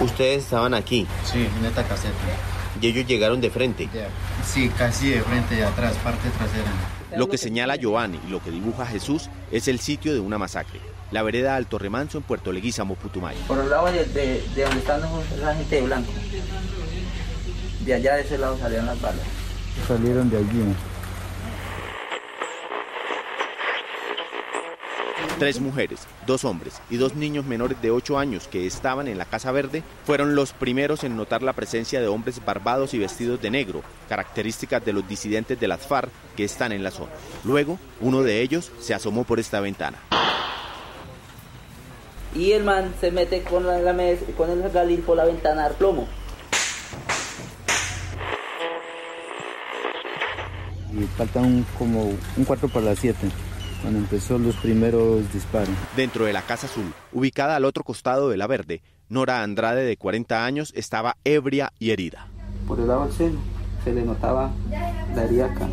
Ustedes estaban aquí. Sí, en esta caseta. Y ellos llegaron de frente. Sí, casi de frente, de atrás, parte trasera. Lo que señala Giovanni y lo que dibuja Jesús es el sitio de una masacre. La vereda Alto Remanso en Puerto Leguízamo, Putumayo. Por el lado de, de, de donde están la gente de blanco. De allá de ese lado salieron las balas. Salieron de allí. Tres mujeres, dos hombres y dos niños menores de 8 años que estaban en la Casa Verde fueron los primeros en notar la presencia de hombres barbados y vestidos de negro, características de los disidentes de las FARC que están en la zona. Luego, uno de ellos se asomó por esta ventana. Y el man se mete con, la, la mes- con el galil por la ventana al plomo. Y falta un, como un cuarto para las siete, cuando empezó los primeros disparos. Dentro de la Casa Azul, ubicada al otro costado de la Verde, Nora Andrade, de 40 años, estaba ebria y herida. Por el lado del seno se le notaba la herida acá.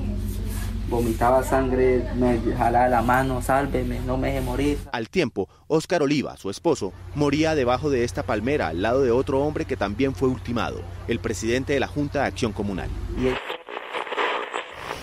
Vomitaba sangre, me jalaba la mano, sálveme, no me deje morir. Al tiempo, Óscar Oliva, su esposo, moría debajo de esta palmera al lado de otro hombre que también fue ultimado, el presidente de la Junta de Acción Comunal. Y él-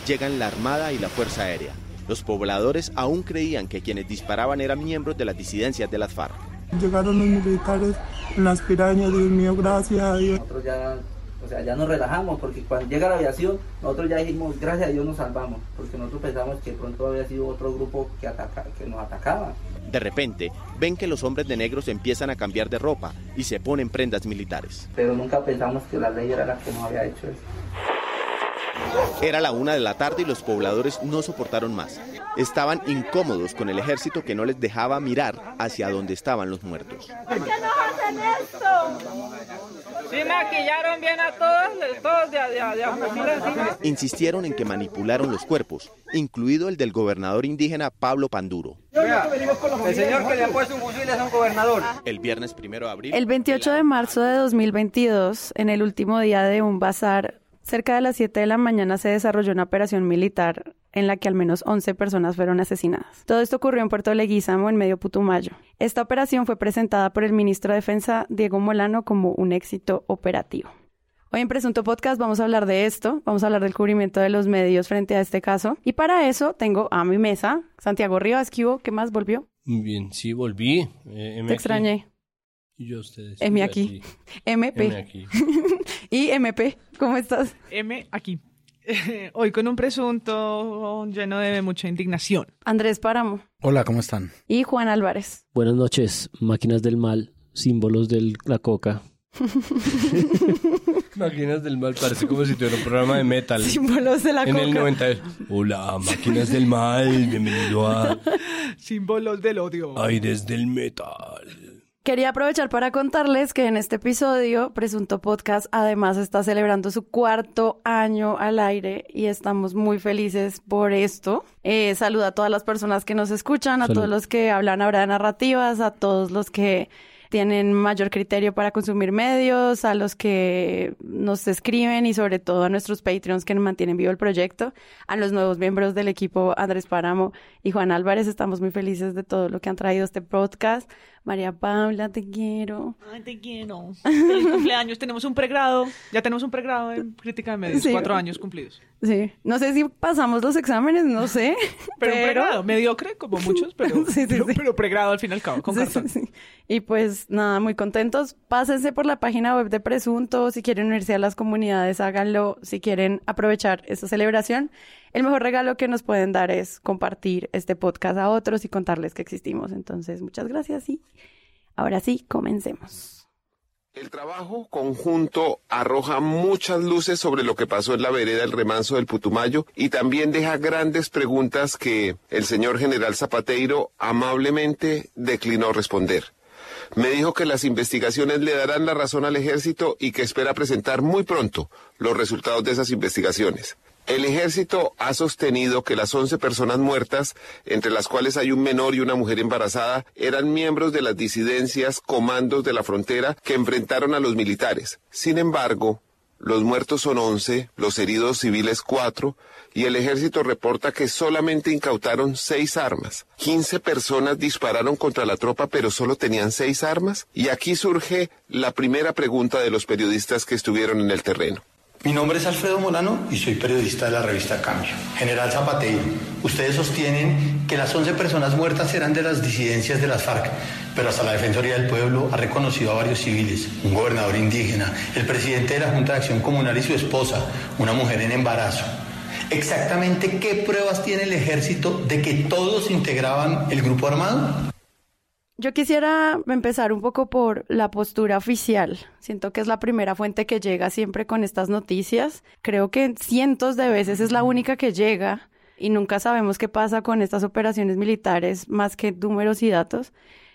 Llegan la Armada y la Fuerza Aérea. Los pobladores aún creían que quienes disparaban eran miembros de las disidencias de las FARC. Llegaron los militares en las pirañas, Dios mío, gracias a Dios. nosotros ya, o sea, ya nos relajamos porque cuando llega la aviación, nosotros ya dijimos, gracias a Dios nos salvamos, porque nosotros pensamos que pronto había sido otro grupo que, ataca, que nos atacaba. De repente, ven que los hombres de negros empiezan a cambiar de ropa y se ponen prendas militares. Pero nunca pensamos que la ley era la que nos había hecho eso. Era la una de la tarde y los pobladores no soportaron más. Estaban incómodos con el ejército que no les dejaba mirar hacia donde estaban los muertos. ¿Por qué nos hacen esto? Sí, maquillaron bien a todos, todos de, de, de encima. Insistieron en que manipularon los cuerpos, incluido el del gobernador indígena Pablo Panduro. El señor que le ha puesto un fusil es un gobernador. El viernes primero de abril. El 28 de marzo de 2022, en el último día de un bazar, cerca de las 7 de la mañana se desarrolló una operación militar en la que al menos 11 personas fueron asesinadas. Todo esto ocurrió en Puerto Leguízamo, en medio Putumayo. Esta operación fue presentada por el ministro de Defensa, Diego Molano, como un éxito operativo. Hoy en Presunto Podcast vamos a hablar de esto, vamos a hablar del cubrimiento de los medios frente a este caso. Y para eso tengo a mi mesa Santiago Rivas, ¿qué más volvió? Bien, sí, volví. Eh, Te extrañé. Y yo a ustedes. M aquí. MP. M aquí. y MP, ¿cómo estás? M aquí. Hoy con un presunto lleno de mucha indignación. Andrés Páramo Hola, ¿cómo están? y Juan Álvarez. Buenas noches, máquinas del mal, símbolos de la coca. Máquinas del mal, parece como si tuviera un programa de metal. Símbolos de la en el coca. 90. Hola, máquinas del mal, bienvenido a Símbolos del odio. Aires del Metal. Quería aprovechar para contarles que en este episodio Presunto Podcast además está celebrando su cuarto año al aire y estamos muy felices por esto. Eh, saluda a todas las personas que nos escuchan, a Salud. todos los que hablan ahora de narrativas, a todos los que tienen mayor criterio para consumir medios, a los que nos escriben y sobre todo a nuestros Patreons que mantienen vivo el proyecto, a los nuevos miembros del equipo Andrés Páramo y Juan Álvarez. Estamos muy felices de todo lo que han traído este podcast. María Paula, te quiero. Ay, te quiero. Feliz cumpleaños. Tenemos un pregrado. Ya tenemos un pregrado en crítica de medios. Sí. Cuatro años cumplidos. Sí, no sé si pasamos los exámenes, no sé. Pero, un pregrado. Mediocre, como muchos, pero, Sí, sí, pero, pregrado al fin y al cabo, con Sí, cartón. Y pues nada, muy contentos. Pásense por la página web de Presunto. Si quieren unirse a las comunidades, háganlo. Si quieren aprovechar esta celebración, el mejor regalo que nos pueden dar es compartir este podcast a otros y contarles que existimos. Entonces, muchas gracias y ahora sí, comencemos. El trabajo conjunto arroja muchas luces sobre lo que pasó en la vereda del remanso del Putumayo y también deja grandes preguntas que el señor general Zapateiro amablemente declinó responder. Me dijo que las investigaciones le darán la razón al ejército y que espera presentar muy pronto los resultados de esas investigaciones. El ejército ha sostenido que las 11 personas muertas, entre las cuales hay un menor y una mujer embarazada, eran miembros de las disidencias comandos de la frontera que enfrentaron a los militares. Sin embargo, los muertos son 11, los heridos civiles 4 y el ejército reporta que solamente incautaron 6 armas. 15 personas dispararon contra la tropa pero solo tenían 6 armas y aquí surge la primera pregunta de los periodistas que estuvieron en el terreno. Mi nombre es Alfredo Molano y soy periodista de la revista Cambio. General Zapateiro, ustedes sostienen que las 11 personas muertas eran de las disidencias de las FARC, pero hasta la Defensoría del Pueblo ha reconocido a varios civiles, un gobernador indígena, el presidente de la Junta de Acción Comunal y su esposa, una mujer en embarazo. Exactamente qué pruebas tiene el ejército de que todos integraban el grupo armado? Yo quisiera empezar un poco por la postura oficial. Siento que es la primera fuente que llega siempre con estas noticias. Creo que cientos de veces es la única que llega y nunca sabemos qué pasa con estas operaciones militares más que números y datos.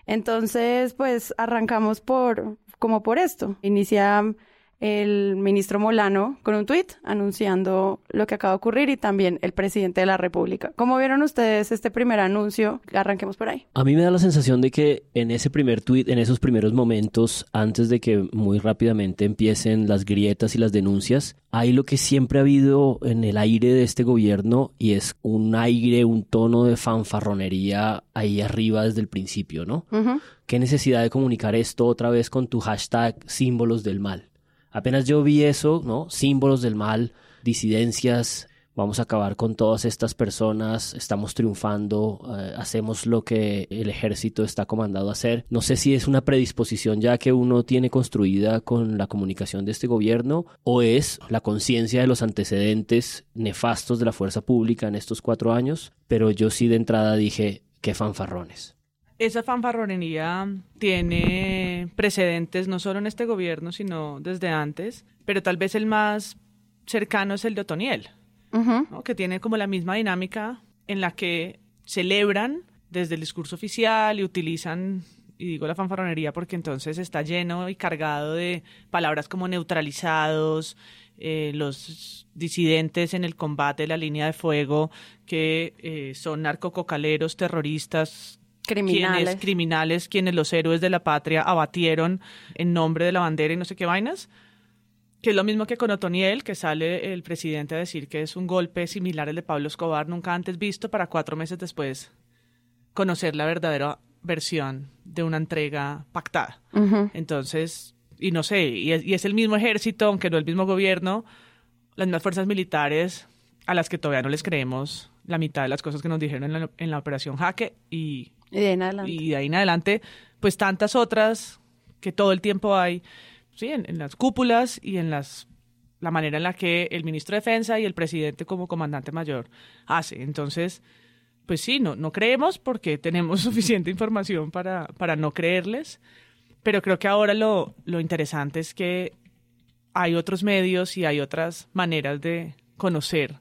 Entonces, pues arrancamos por como por esto. Inicia el ministro Molano con un tuit anunciando lo que acaba de ocurrir y también el presidente de la República. ¿Cómo vieron ustedes este primer anuncio? Arranquemos por ahí. A mí me da la sensación de que en ese primer tuit, en esos primeros momentos, antes de que muy rápidamente empiecen las grietas y las denuncias, hay lo que siempre ha habido en el aire de este gobierno y es un aire, un tono de fanfarronería ahí arriba desde el principio, ¿no? ¿Qué necesidad de comunicar esto otra vez con tu hashtag símbolos del mal? Apenas yo vi eso. Símbolos del mal, disidencias, vamos a acabar con todas estas personas, estamos triunfando, eh, hacemos lo que el ejército está comandado a hacer. No sé si es una predisposición ya que uno tiene construida con la comunicación de este gobierno o es la conciencia de los antecedentes nefastos de la fuerza pública en estos cuatro años, pero yo sí de entrada dije, qué fanfarrones. Esa fanfarronería tiene precedentes no solo en este gobierno, sino desde antes, pero tal vez el más cercano es el de Otoniel, ¿no? que tiene como la misma dinámica en la que celebran desde el discurso oficial y utilizan, y digo la fanfarronería porque entonces está lleno y cargado de palabras como neutralizados, eh, los disidentes en el combate de la línea de fuego, que eh, son narcococaleros, terroristas, Criminales. quienes criminales, quienes los héroes de la patria abatieron en nombre de la bandera y no sé qué vainas. Que es lo mismo que con Otoniel, que sale el presidente a decir que es un golpe similar al de Pablo Escobar, nunca antes visto, para cuatro meses después conocer la verdadera versión de una entrega pactada. Entonces, y no sé, y es, y es el mismo ejército, aunque no el mismo gobierno, las mismas fuerzas militares a las que todavía no les creemos la mitad de las cosas que nos dijeron en la, en la operación Jaque y Y de ahí en adelante. y de ahí en adelante, pues tantas otras que todo el tiempo hay, sí, en, en las cúpulas y en las la manera en la que el ministro de Defensa y el presidente como comandante mayor hace. Entonces, pues sí, no, no creemos porque tenemos suficiente información para, para no creerles, pero creo que ahora lo, lo interesante es que hay otros medios y hay otras maneras de conocer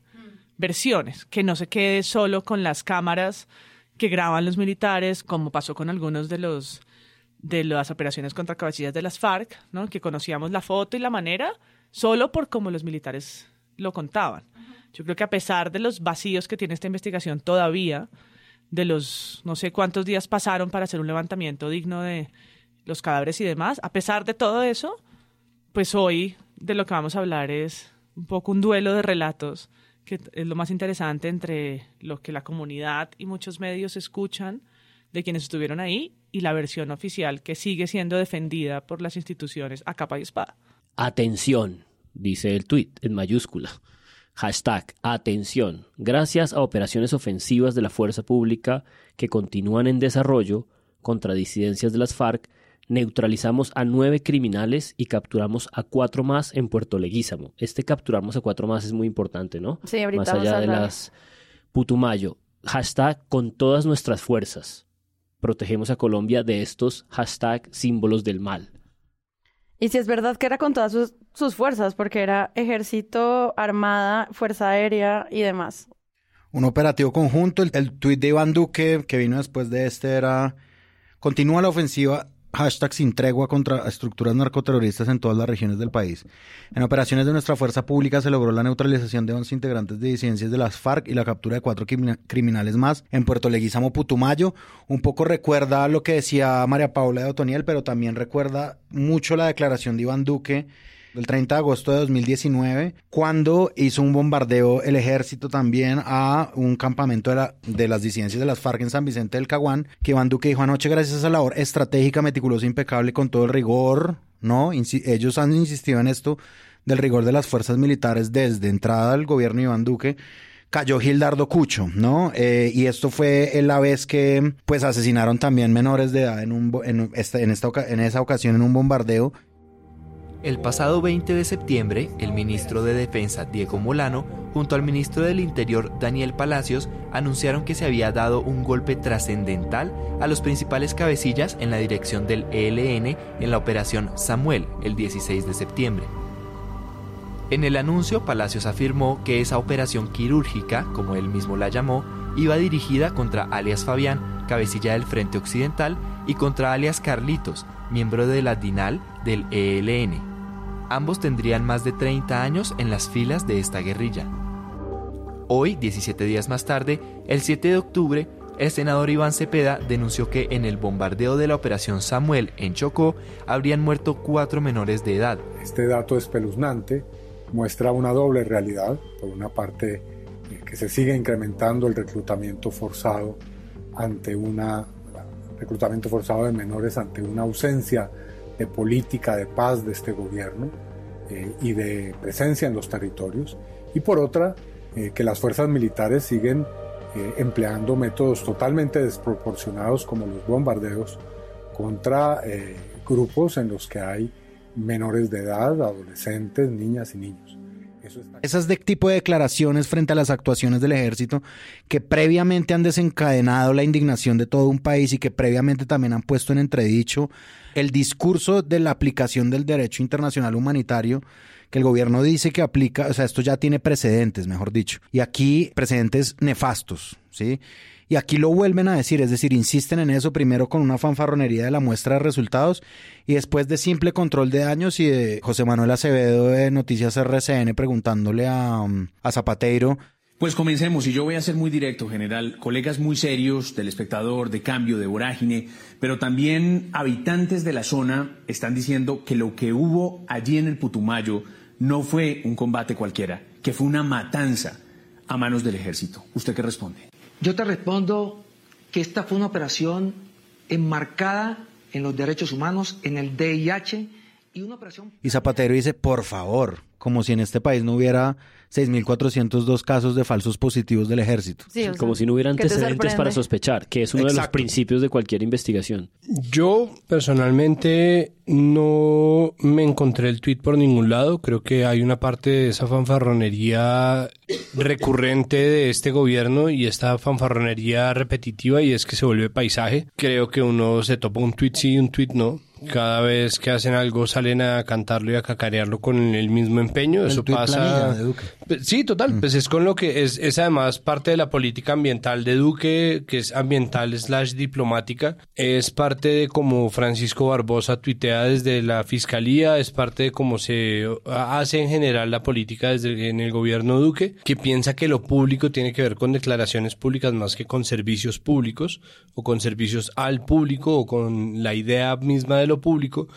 versiones, que no se quede solo con las cámaras que graban los militares, como pasó con algunos de los de las operaciones contra cabecillas de las FARC, ¿no? que conocíamos la foto y la manera solo por cómo los militares lo contaban. Yo creo que a pesar de los vacíos que tiene esta investigación todavía, de los no sé cuántos días pasaron para hacer un levantamiento digno de los cadáveres y demás, a pesar de todo eso, pues hoy de lo que vamos a hablar es un poco un duelo de relatos que es lo más interesante entre lo que la comunidad y muchos medios escuchan de quienes estuvieron ahí y la versión oficial que sigue siendo defendida por las instituciones a capa y espada. Atención, dice el tuit en mayúscula. Hashtag atención. Gracias a operaciones ofensivas de la fuerza pública que continúan en desarrollo contra disidencias de las FARC, neutralizamos a nueve criminales y capturamos a cuatro más en Puerto Leguízamo. Este capturamos a cuatro más es muy importante, ¿no? Sí, ahorita Más vamos allá a de hablar. las Putumayo. Hashtag con todas nuestras fuerzas. Protegemos a Colombia de estos hashtag símbolos del mal. Y si es verdad que era con todas sus, sus fuerzas, porque era ejército, armada, fuerza aérea y demás. Un operativo conjunto. El, el tuit de Iván Duque, que vino después de este, era: Continúa la ofensiva. Hashtag sin tregua contra estructuras narcoterroristas en todas las regiones del país. En operaciones de nuestra fuerza pública se logró la neutralización de 11 integrantes de disidencias de las FARC y la captura de cuatro crimina- criminales más en Puerto Leguizamo, Putumayo. Un poco recuerda lo que decía María Paula de Otoniel, pero también recuerda mucho la declaración de Iván Duque del 30 de agosto de 2019, cuando hizo un bombardeo el ejército también a un campamento de, la, de las disidencias de las FARC en San Vicente del Caguán, que Iván Duque dijo anoche, gracias a esa labor estratégica, meticulosa, impecable, con todo el rigor, ¿no? Ellos han insistido en esto del rigor de las fuerzas militares desde entrada del gobierno de Iván Duque, cayó Gildardo Cucho, ¿no? Eh, y esto fue la vez que pues asesinaron también menores de edad en, un, esta, en, esta, en esa ocasión en un bombardeo. El pasado 20 de septiembre, el ministro de Defensa Diego Molano, junto al ministro del Interior Daniel Palacios, anunciaron que se había dado un golpe trascendental a los principales cabecillas en la dirección del ELN en la operación Samuel el 16 de septiembre. En el anuncio, Palacios afirmó que esa operación quirúrgica, como él mismo la llamó, iba dirigida contra alias Fabián, cabecilla del Frente Occidental, y contra alias Carlitos, miembro de la DINAL del ELN. Ambos tendrían más de 30 años en las filas de esta guerrilla. Hoy, 17 días más tarde, el 7 de octubre, el senador Iván Cepeda denunció que en el bombardeo de la operación Samuel en Chocó habrían muerto cuatro menores de edad. Este dato espeluznante muestra una doble realidad. Por una parte, eh, que se sigue incrementando el reclutamiento forzado ante una reclutamiento forzado de menores ante una ausencia de política de paz de este gobierno eh, y de presencia en los territorios. Y por otra, eh, que las fuerzas militares siguen eh, empleando métodos totalmente desproporcionados como los bombardeos contra grupos en los que hay menores de edad, adolescentes, niñas y niños. Esas de tipo de declaraciones frente a las actuaciones del ejército que previamente han desencadenado la indignación de todo un país y que previamente también han puesto en entredicho el discurso de la aplicación del derecho internacional humanitario que el gobierno dice que aplica, o sea, esto ya tiene precedentes, mejor dicho, y aquí precedentes nefastos, ¿sí? Y aquí lo vuelven a decir, es decir, insisten en eso primero con una fanfarronería de la muestra de resultados y después de simple control de daños y de José Manuel Acevedo de Noticias RCN preguntándole a, um, a Zapateiro. Pues comencemos, y yo voy a ser muy directo, general. Colegas muy serios del espectador, de cambio, de vorágine, pero también habitantes de la zona están diciendo que lo que hubo allí en el Putumayo no fue un combate cualquiera, que fue una matanza a manos del ejército. ¿Usted qué responde? Yo te respondo que esta fue una operación enmarcada en los derechos humanos, en el DIH y una operación... Y Zapatero dice, por favor, como si en este país no hubiera 6.402 casos de falsos positivos del ejército. Sí, o sea, Como si no hubiera ¿qué te antecedentes para sospechar, que es uno de los principios de cualquier investigación. Yo personalmente no me encontré el tweet por ningún lado. Creo que hay una parte de esa fanfarronería recurrente de este gobierno y esta fanfarronería repetitiva y es que se vuelve paisaje. Creo que uno se topa un tweet sí y un tweet no. Cada vez que hacen algo salen a cantarlo y a cacarearlo con el mismo empeño. El Eso pasa. de Duque. Pues Sí, total. Pues es con lo que es, es además parte de la política ambiental de Duque, que es ambiental slash diplomática. Es parte de cómo Francisco Barbosa tuitea desde la fiscalía, es parte de cómo se hace en general la política desde en el gobierno Duque, que piensa que lo público tiene que ver con declaraciones públicas más que con servicios públicos o con servicios al público o con la idea misma de lo público.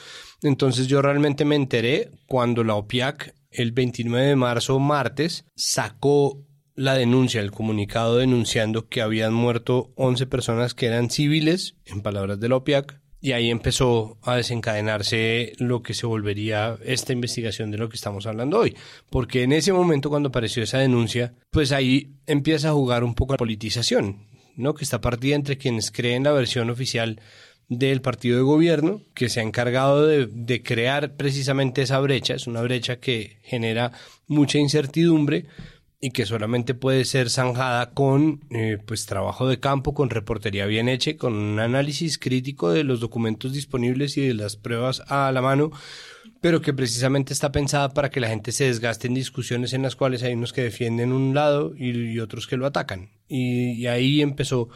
Entonces yo realmente me enteré cuando la OPIAC el 29 de marzo, martes, sacó la denuncia, el comunicado denunciando que habían muerto 11 personas que eran civiles, en palabras de la OPIAC, y ahí empezó a desencadenarse lo que se volvería esta investigación de lo que estamos hablando hoy. Porque en ese momento, cuando apareció esa denuncia, pues ahí empieza a jugar un poco la politización, ¿no? Que está partida entre quienes creen la versión oficial del partido de gobierno que se ha encargado de, crear precisamente esa brecha. Es una brecha que genera mucha incertidumbre y que solamente puede ser zanjada con eh, pues trabajo de campo, con reportería bien hecha, con un análisis crítico de los documentos disponibles y de las pruebas a la mano, pero que precisamente está pensada para que la gente se desgaste en discusiones en las cuales hay unos que defienden un lado y, otros que lo atacan. Y, y ahí empezó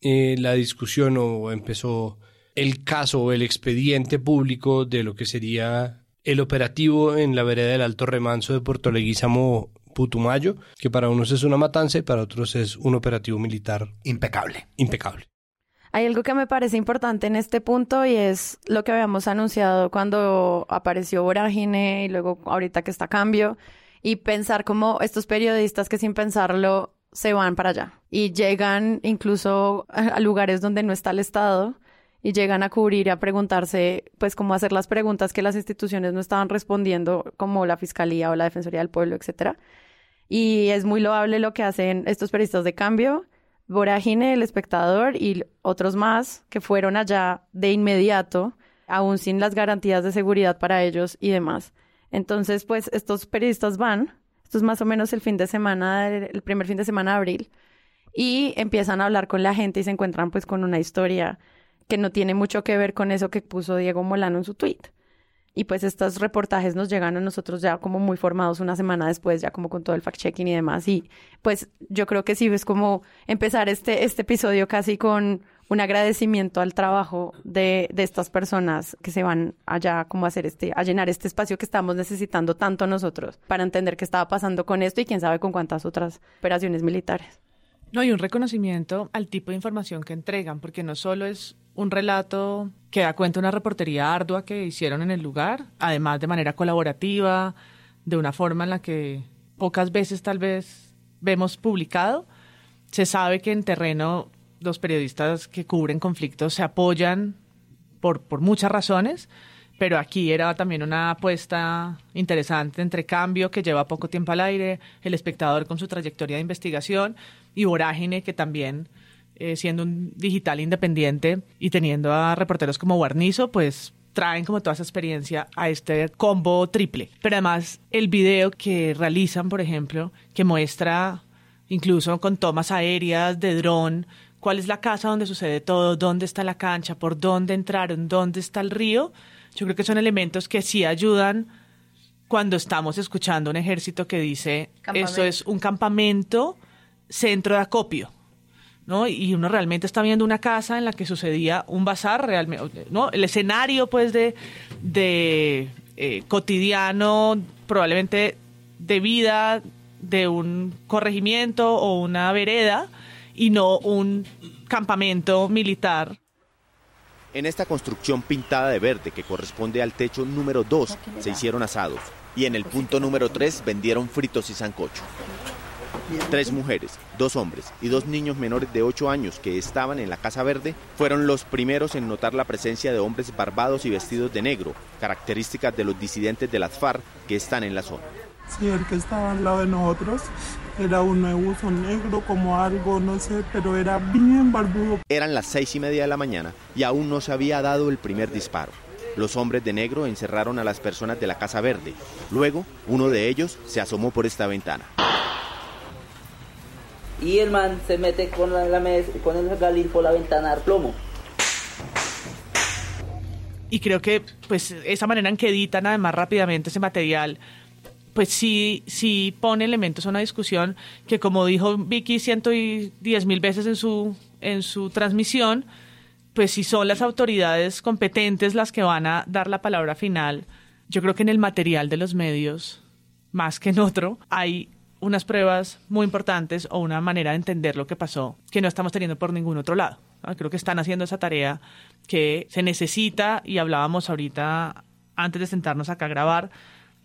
eh, la discusión o empezó el caso o el expediente público de lo que sería el operativo en la vereda del Alto Remanso de Puerto Leguízamo Putumayo, que para unos es una matanza y para otros es un operativo militar impecable. Impecable. Hay algo que me parece importante en este punto y es lo que habíamos anunciado cuando apareció Vorágine y luego ahorita que está Cambio y pensar como estos periodistas que sin pensarlo se van para allá y llegan incluso a lugares donde no está el Estado y llegan a cubrir y a preguntarse, pues, cómo hacer las preguntas que las instituciones no estaban respondiendo, como la Fiscalía o la Defensoría del Pueblo, etcétera. Y es muy loable lo que hacen estos periodistas de cambio, Vorágine, El Espectador y otros más que fueron allá de inmediato, aún sin las garantías de seguridad para ellos y demás. Entonces, pues, estos periodistas van, esto es más o menos el fin de semana, el primer fin de semana de abril, y empiezan a hablar con la gente y se encuentran pues con una historia que no tiene mucho que ver con eso que puso Diego Molano en su tweet. Y pues estos reportajes nos llegan a nosotros ya como muy formados una semana después, ya como con todo el fact-checking y demás. Y pues yo creo que sí es como empezar este, este episodio casi con un agradecimiento al trabajo de, de, estas personas que se van allá como a hacer este, a llenar este espacio que estamos necesitando tanto nosotros para entender qué estaba pasando con esto y quién sabe con cuántas otras operaciones militares. No, y un reconocimiento al tipo de información que entregan, porque no solo es un relato que da cuenta de una reportería ardua que hicieron en el lugar, además de manera colaborativa, de una forma en la que pocas veces tal vez vemos publicado. Se sabe que en terreno los periodistas que cubren conflictos se apoyan por, por muchas razones, pero aquí era también una apuesta interesante entre Cambio, que lleva poco tiempo al aire, El Espectador con su trayectoria de investigación y Vorágine, que también, eh, siendo un digital independiente y teniendo a reporteros como Guarnizo, pues traen como toda esa experiencia a este combo triple. Pero además el video que realizan, por ejemplo, que muestra incluso con tomas aéreas de dron, cuál es la casa donde sucede todo, dónde está la cancha, por dónde entraron, dónde está el río, yo creo que son elementos que sí ayudan cuando estamos escuchando un ejército que dice esto es un campamento centro de acopio. ¿no? Y uno realmente está viendo una casa en la que sucedía un bazar realmente, ¿no? El escenario, pues, de, de eh, cotidiano, probablemente de vida de un corregimiento o una vereda y no un campamento militar en esta construcción pintada de verde que corresponde al techo número 2 se hicieron asados. Y en el punto número 3 vendieron fritos y sancocho. Tres mujeres, dos hombres y dos niños menores de 8 años que estaban en la Casa Verde fueron los primeros en notar la presencia de hombres barbados y vestidos de negro, características de los disidentes de las FARC que están en la zona. Sí, el que estaba al lado de nosotros era un uso negro como algo, no sé, pero era bien barbudo. Eran las seis y media de la mañana y aún no se había dado el primer disparo. Los hombres de negro encerraron a las personas de la Casa Verde. Luego, uno de ellos se asomó por esta ventana. Y el man se mete con, la, mesa, con el galil por la ventana al plomo. Y creo que pues esa manera en que editan además rápidamente ese material pues sí, sí pone elementos a una discusión que como dijo Vicky ciento diez mil veces en su, en su transmisión, pues si son las autoridades competentes las que van a dar la palabra final, yo creo que en el material de los medios, más que en otro, hay unas pruebas muy importantes o una manera de entender lo que pasó que no estamos teniendo por ningún otro lado. Creo que están haciendo esa tarea que se necesita y hablábamos ahorita antes de sentarnos acá a grabar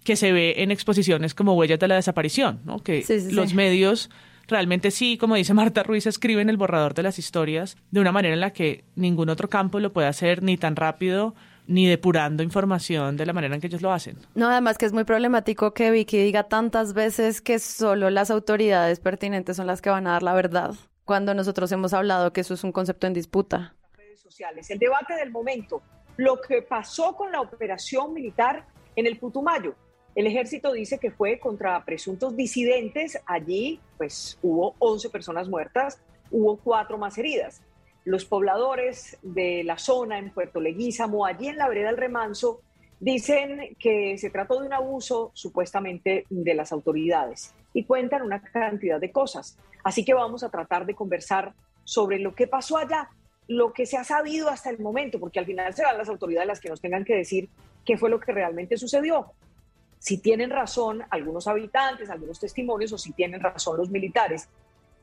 que se ve en exposiciones como Huellas de la Desaparición, ¿no? que los medios realmente sí, como dice Marta Ruiz, escriben el borrador de las historias de una manera en la que ningún otro campo lo puede hacer ni tan rápido ni depurando información de la manera en que ellos lo hacen. No, además que es muy problemático que Vicky diga tantas veces que solo las autoridades pertinentes son las que van a dar la verdad, cuando nosotros hemos hablado que eso es un concepto en disputa. Redes sociales, el debate del momento, lo que pasó con la operación militar en el Putumayo, el ejército dice que fue contra presuntos disidentes. Allí, pues, hubo 11 personas muertas, hubo cuatro más heridas. Los pobladores de la zona en Puerto Leguízamo, allí en la vereda del Remanso, dicen que se trató de un abuso supuestamente de las autoridades y cuentan una cantidad de cosas. Así que vamos a tratar de conversar sobre lo que pasó allá, lo que se ha sabido hasta el momento, porque al final serán las autoridades las que nos tengan que decir qué fue lo que realmente sucedió si tienen razón algunos habitantes, algunos testimonios, o si tienen razón los militares,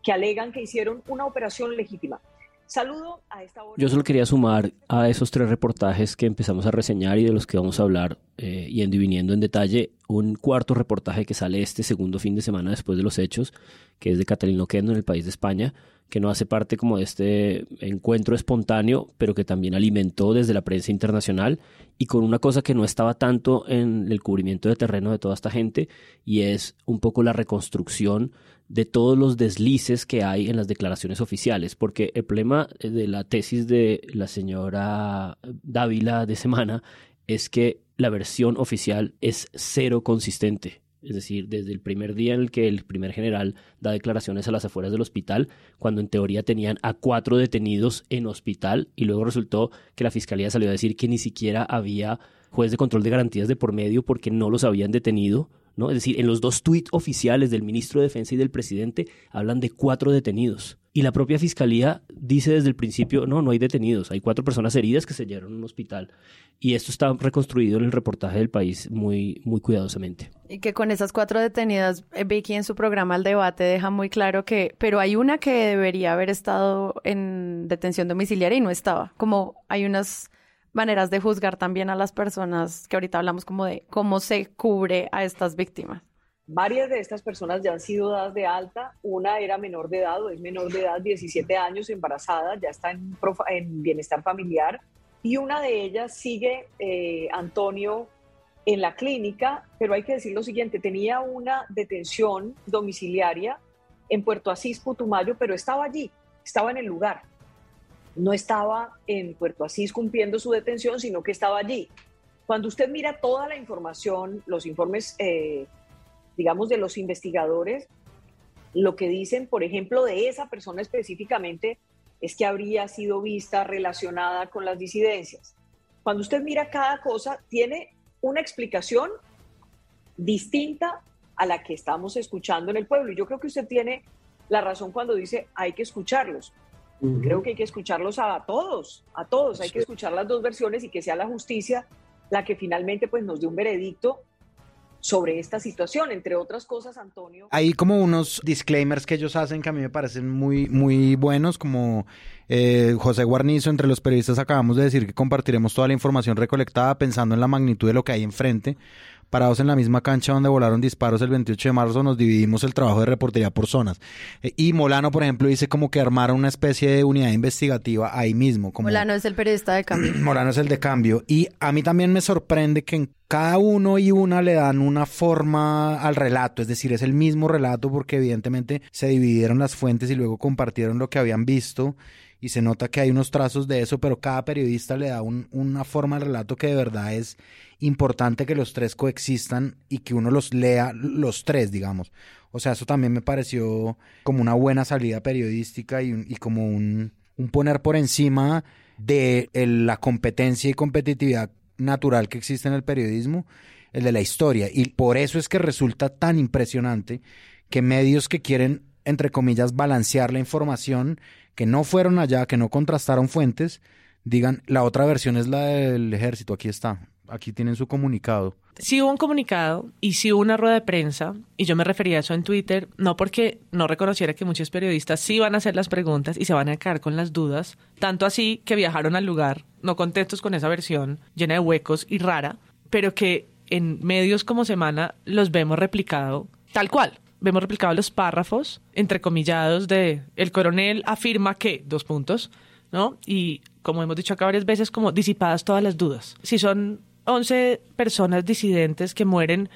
que alegan que hicieron una operación legítima. Saludo a esta hora. Yo solo quería sumar a esos tres reportajes que empezamos a reseñar y de los que vamos a hablar, eh, y viniendo en detalle, un cuarto reportaje que sale este segundo fin de semana después de los hechos, que es de Catalina Oquendo en el país de España, que no hace parte como de este encuentro espontáneo, pero que también alimentó desde la prensa internacional y con una cosa que no estaba tanto en el cubrimiento de terreno de toda esta gente, y es un poco la reconstrucción de todos los deslices que hay en las declaraciones oficiales, porque el problema de la tesis de la señora Dávila de Semana es que la versión oficial es cero consistente. Es decir, desde el primer día en el que el primer general da declaraciones a las afueras del hospital, cuando en teoría tenían a cuatro detenidos en hospital, y luego resultó que la fiscalía salió a decir que ni siquiera había juez de control de garantías de por medio porque no los habían detenido, ¿no? Es decir, en los dos tuits oficiales del ministro de Defensa y del presidente hablan de cuatro detenidos. Y la propia fiscalía dice desde el principio, no, no hay detenidos, hay cuatro personas heridas que se llevaron a un hospital. Y esto está reconstruido en el reportaje del país muy, muy cuidadosamente. Y que con esas cuatro detenidas, eh, Vicky en su programa El Debate deja muy claro que, pero hay una que debería haber estado en detención domiciliaria y no estaba. Como hay unas maneras de juzgar también a las personas que ahorita hablamos como de cómo se cubre a estas víctimas. Varias de estas personas ya han sido dadas de alta. Una era menor de edad o es menor de edad, 17 años, embarazada, ya está en, en bienestar familiar. Y una de ellas sigue, eh, Antonio, en la clínica, pero hay que decir lo siguiente, tenía una detención domiciliaria en Puerto Asís, Putumayo, pero estaba allí, estaba en el lugar no estaba en Puerto Asís cumpliendo su detención, sino que estaba allí. Cuando usted mira toda la información, los informes, eh, digamos, de los investigadores, lo que dicen, por ejemplo, de esa persona específicamente, es que habría sido vista relacionada con las disidencias. Cuando usted mira cada cosa, tiene una explicación distinta a la que estamos escuchando en el pueblo. Y yo creo que usted tiene la razón cuando dice hay que escucharlos. Creo que hay que escucharlos a todos, a todos, hay que escuchar las dos versiones y que sea la justicia la que finalmente pues nos dé un veredicto sobre esta situación, entre otras cosas, Antonio. Hay como unos disclaimers que ellos hacen que a mí me parecen muy, muy buenos, como eh, José Guarnizo, entre los periodistas acabamos de decir que compartiremos toda la información recolectada pensando en la magnitud de lo que hay enfrente, parados en la misma cancha donde volaron disparos el 28 de marzo, nos dividimos el trabajo de reportería por zonas. Eh, y Molano, por ejemplo, dice como que armaron una especie de unidad investigativa ahí mismo. Como... Molano es el periodista de cambio. Molano es el de cambio. Y a mí también me sorprende que en cada uno y una le dan una forma al relato, es decir, es el mismo relato porque evidentemente se dividieron las fuentes y luego compartieron lo que habían visto y se nota que hay unos trazos de eso, pero cada periodista le da una forma al relato que de verdad es importante que los tres coexistan y que uno los lea los tres, digamos. O sea, eso también me pareció como una buena salida periodística y, como un, poner por encima de la competencia y competitividad natural que existe en el periodismo, el de la historia. Y por eso es que resulta tan impresionante que medios que quieren, entre comillas, balancear la información, que no fueron allá, que no contrastaron fuentes, digan, la otra versión es la del ejército, aquí está, aquí tienen su comunicado. Sí hubo un comunicado y sí hubo una rueda de prensa, y yo me refería a eso en Twitter, no porque no reconociera que muchos periodistas sí van a hacer las preguntas y se van a quedar con las dudas, tanto así que viajaron al lugar, no contentos con esa versión llena de huecos y rara, pero que en medios como Semana los vemos replicado tal cual vemos replicados los párrafos entrecomillados de el coronel afirma que, dos puntos, ¿no? Y como hemos dicho acá varias veces, como disipadas todas las dudas. Si son 11 personas disidentes que mueren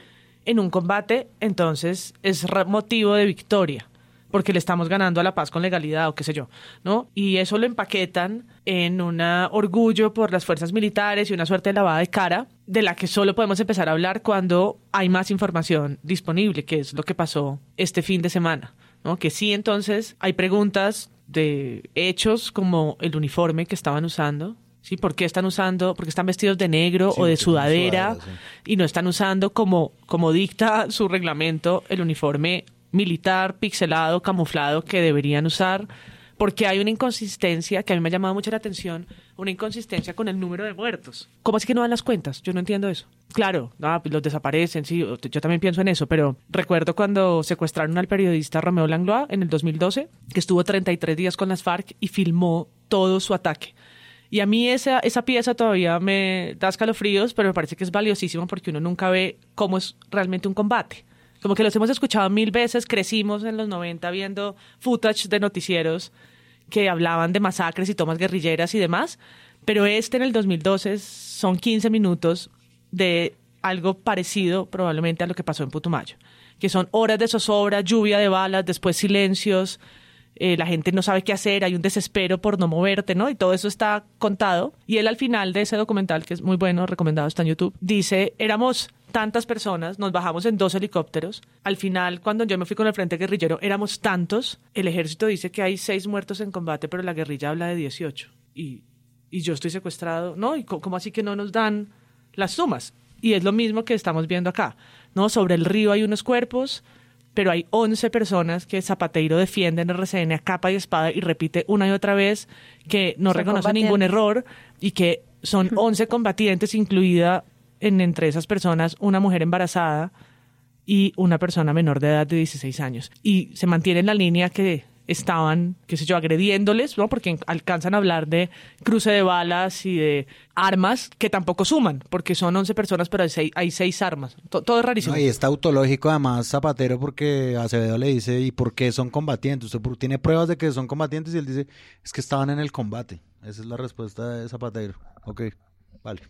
en un combate, entonces es motivo de victoria porque le estamos ganando a la paz con legalidad o qué sé yo, ¿no? Y eso lo empaquetan en un orgullo por las fuerzas militares y una suerte de lavada de cara de la que solo podemos empezar a hablar cuando hay más información disponible, que es lo que pasó este fin de semana, ¿no? Que sí, entonces hay preguntas de hechos como el uniforme que estaban usando, ¿sí? ¿Por qué están usando, porque están vestidos de negro o de sudadera, y no están usando como, como dicta su reglamento el uniforme militar, pixelado, camuflado que deberían usar? porque hay una inconsistencia que a mí me ha llamado mucho la atención, una inconsistencia con el número de muertos. ¿Cómo así que no dan las cuentas? Yo no entiendo eso. Claro, pues los desaparecen, sí, yo también pienso en eso, pero recuerdo cuando secuestraron al periodista Romeo Langlois en el 2012, que estuvo 33 días con las FARC y filmó todo su ataque. Y a mí esa, esa pieza todavía me da escalofríos, pero me parece que es valiosísimo porque uno nunca ve cómo es realmente un combate. Como que los hemos escuchado mil veces, crecimos en los 90 viendo footage de noticieros que hablaban de masacres y tomas guerrilleras y demás, pero este en el 2012 son 15 minutos de algo parecido probablemente a lo que pasó en Putumayo, que son horas de zozobra, lluvia de balas, después silencios, eh, la gente no sabe qué hacer, hay un desespero por no moverte, ¿no? Y todo eso está contado. Y él al final de ese documental, que es muy bueno, recomendado, está en YouTube, dice, éramos tantas personas, nos bajamos en dos helicópteros. Al final, cuando yo me fui con el Frente Guerrillero, éramos tantos. El ejército dice que hay seis muertos en combate, pero la guerrilla habla de 18. Y, y yo estoy secuestrado, ¿no? ¿Y cómo así que no nos dan las sumas? Y es lo mismo que estamos viendo acá, ¿no? Sobre el río hay unos cuerpos, pero hay 11 personas que Zapateiro defiende en RCN a capa y espada y repite una y otra vez que no reconoce ningún error y que son 11 combatientes, incluida en, entre esas personas una mujer embarazada y una persona menor de edad de 16 años. Y se mantiene en la línea que estaban, qué sé yo, agrediéndoles, ¿no? Porque alcanzan a hablar de cruce de balas y de armas que tampoco suman, porque son 11 personas, pero hay seis, hay seis armas. Todo, es rarísimo. y está autológico además Zapatero porque Acevedo le dice, ¿y por qué son combatientes? ¿Usted tiene pruebas de que son combatientes? Y él dice, es que estaban en el combate. Esa es la respuesta de Zapatero. Ok, vale.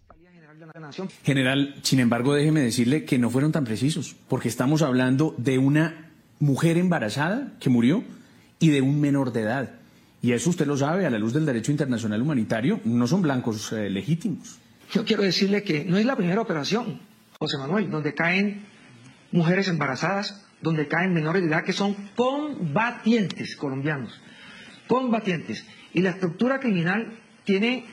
General, sin embargo, déjeme decirle que no fueron tan precisos, porque estamos hablando de una mujer embarazada que murió y de un menor de edad. Y eso usted lo sabe, a la luz del derecho internacional humanitario, no son blancos eh, legítimos. Yo quiero decirle que no es la primera operación, José Manuel, donde caen mujeres embarazadas, donde caen menores de edad que son combatientes colombianos, combatientes. Y la estructura criminal tiene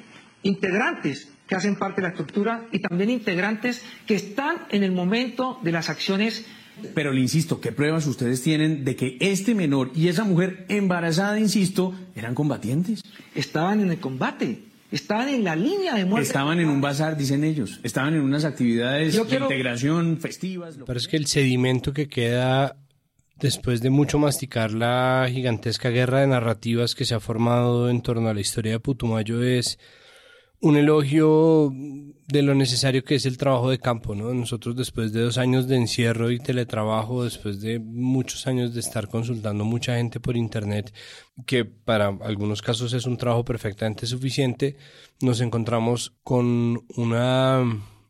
integrantes que hacen parte de la estructura y también integrantes que están en el momento de las acciones pero le insisto, ¿qué pruebas ustedes tienen de que este menor y esa mujer embarazada, insisto, eran combatientes? Estaban en el combate. Estaban en la línea de muerte. Estaban en un bazar, dicen ellos. Estaban en unas actividades de integración festivas. Pero es que el sedimento que queda después de mucho masticar la gigantesca guerra de narrativas que se ha formado en torno a la historia de Putumayo es un elogio de lo necesario que es el trabajo de campo, ¿no? Nosotros después de dos años de encierro y teletrabajo, después de muchos años de estar consultando mucha gente por internet, que para algunos casos es un trabajo perfectamente suficiente, nos encontramos con una,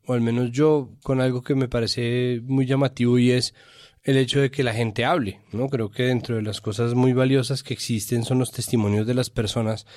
o al menos yo, con algo que me parece muy llamativo y es el hecho de que la gente hable, ¿no? Creo que dentro de las cosas muy valiosas que existen son los testimonios de las personas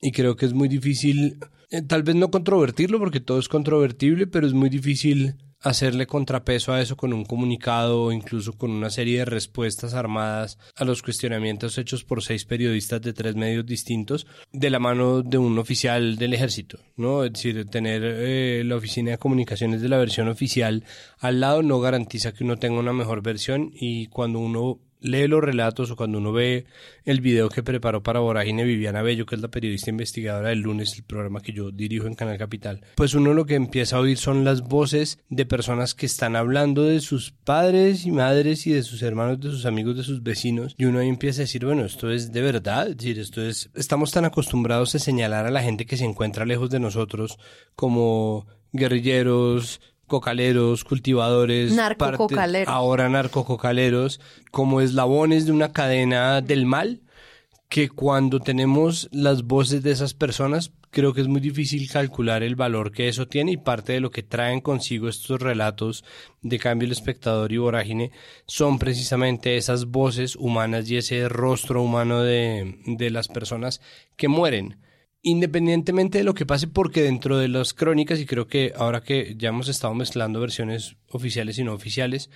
y creo que es muy difícil, eh, tal vez no controvertirlo porque todo es controvertible, pero es muy difícil hacerle contrapeso a eso con un comunicado o incluso con una serie de respuestas armadas a los cuestionamientos hechos por seis periodistas de tres medios distintos de la mano de un oficial del ejército, ¿no? Es decir, tener eh, la oficina de comunicaciones de la versión oficial al lado no garantiza que uno tenga una mejor versión y cuando uno lee los relatos o cuando uno ve el video que preparó para Vorágine Viviana Bello, que es la periodista investigadora del lunes, el programa que yo dirijo en Canal Capital, pues uno lo que empieza a oír son las voces de personas que están hablando de sus padres y madres y de sus hermanos, de sus amigos, de sus vecinos, y uno ahí empieza a decir, bueno, esto es de verdad, es decir, esto es, estamos tan acostumbrados a señalar a la gente que se encuentra lejos de nosotros como guerrilleros, cocaleros, cultivadores, narcococaleros. ahora narcococaleros, como eslabones de una cadena del mal, que cuando tenemos las voces de esas personas, creo que es muy difícil calcular el valor que eso tiene y parte de lo que traen consigo estos relatos de cambio el espectador y vorágine son precisamente esas voces humanas y ese rostro humano de, de las personas que mueren independientemente de lo que pase, porque dentro de las crónicas, y creo que ahora que ya hemos estado mezclando versiones oficiales y no oficiales,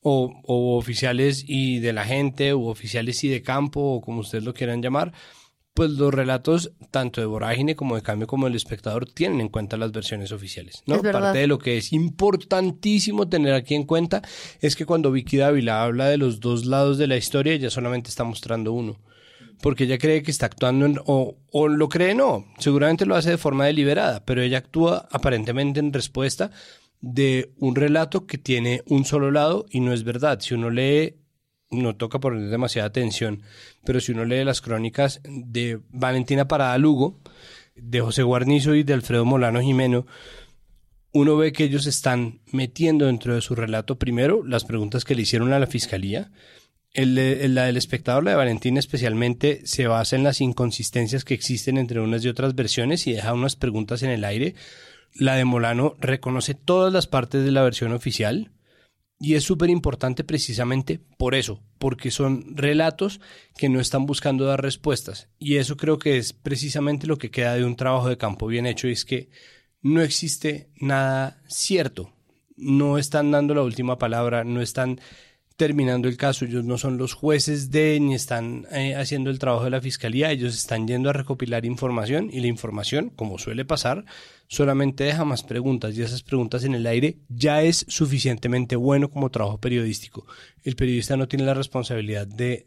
o, oficiales y de la gente, o oficiales y de campo, o como ustedes lo quieran llamar, pues los relatos, tanto de Vorágine como de Cambio como del espectador, tienen en cuenta las versiones oficiales. ¿no? Parte de lo que es importantísimo tener aquí en cuenta es que cuando Vicky Dávila habla de los dos lados de la historia, ella solamente está mostrando uno porque ella cree que está actuando en- o, o lo cree no, seguramente lo hace de forma deliberada, pero ella actúa aparentemente en respuesta de un relato que tiene un solo lado y no es verdad. Si uno lee, no toca poner demasiada atención, pero si uno lee las crónicas de Valentina Parada Lugo, de José Guarnizo y de Alfredo Molano Jimeno, uno ve que ellos están metiendo dentro de su relato primero las preguntas que le hicieron a la fiscalía. La del espectador, la de Valentina especialmente, se basa en las inconsistencias que existen entre unas y otras versiones y deja unas preguntas en el aire. La de Molano reconoce todas las partes de la versión oficial y es súper importante precisamente por eso, porque son relatos que no están buscando dar respuestas. Y eso creo que es precisamente lo que queda de un trabajo de campo bien hecho, y es que no existe nada cierto. No están dando la última palabra, no están terminando el caso, ellos no son los jueces de ni están eh, haciendo el trabajo de la fiscalía, ellos están yendo a recopilar información y la información, como suele pasar, solamente deja más preguntas y esas preguntas en el aire ya es suficientemente bueno como trabajo periodístico. El periodista no tiene la responsabilidad de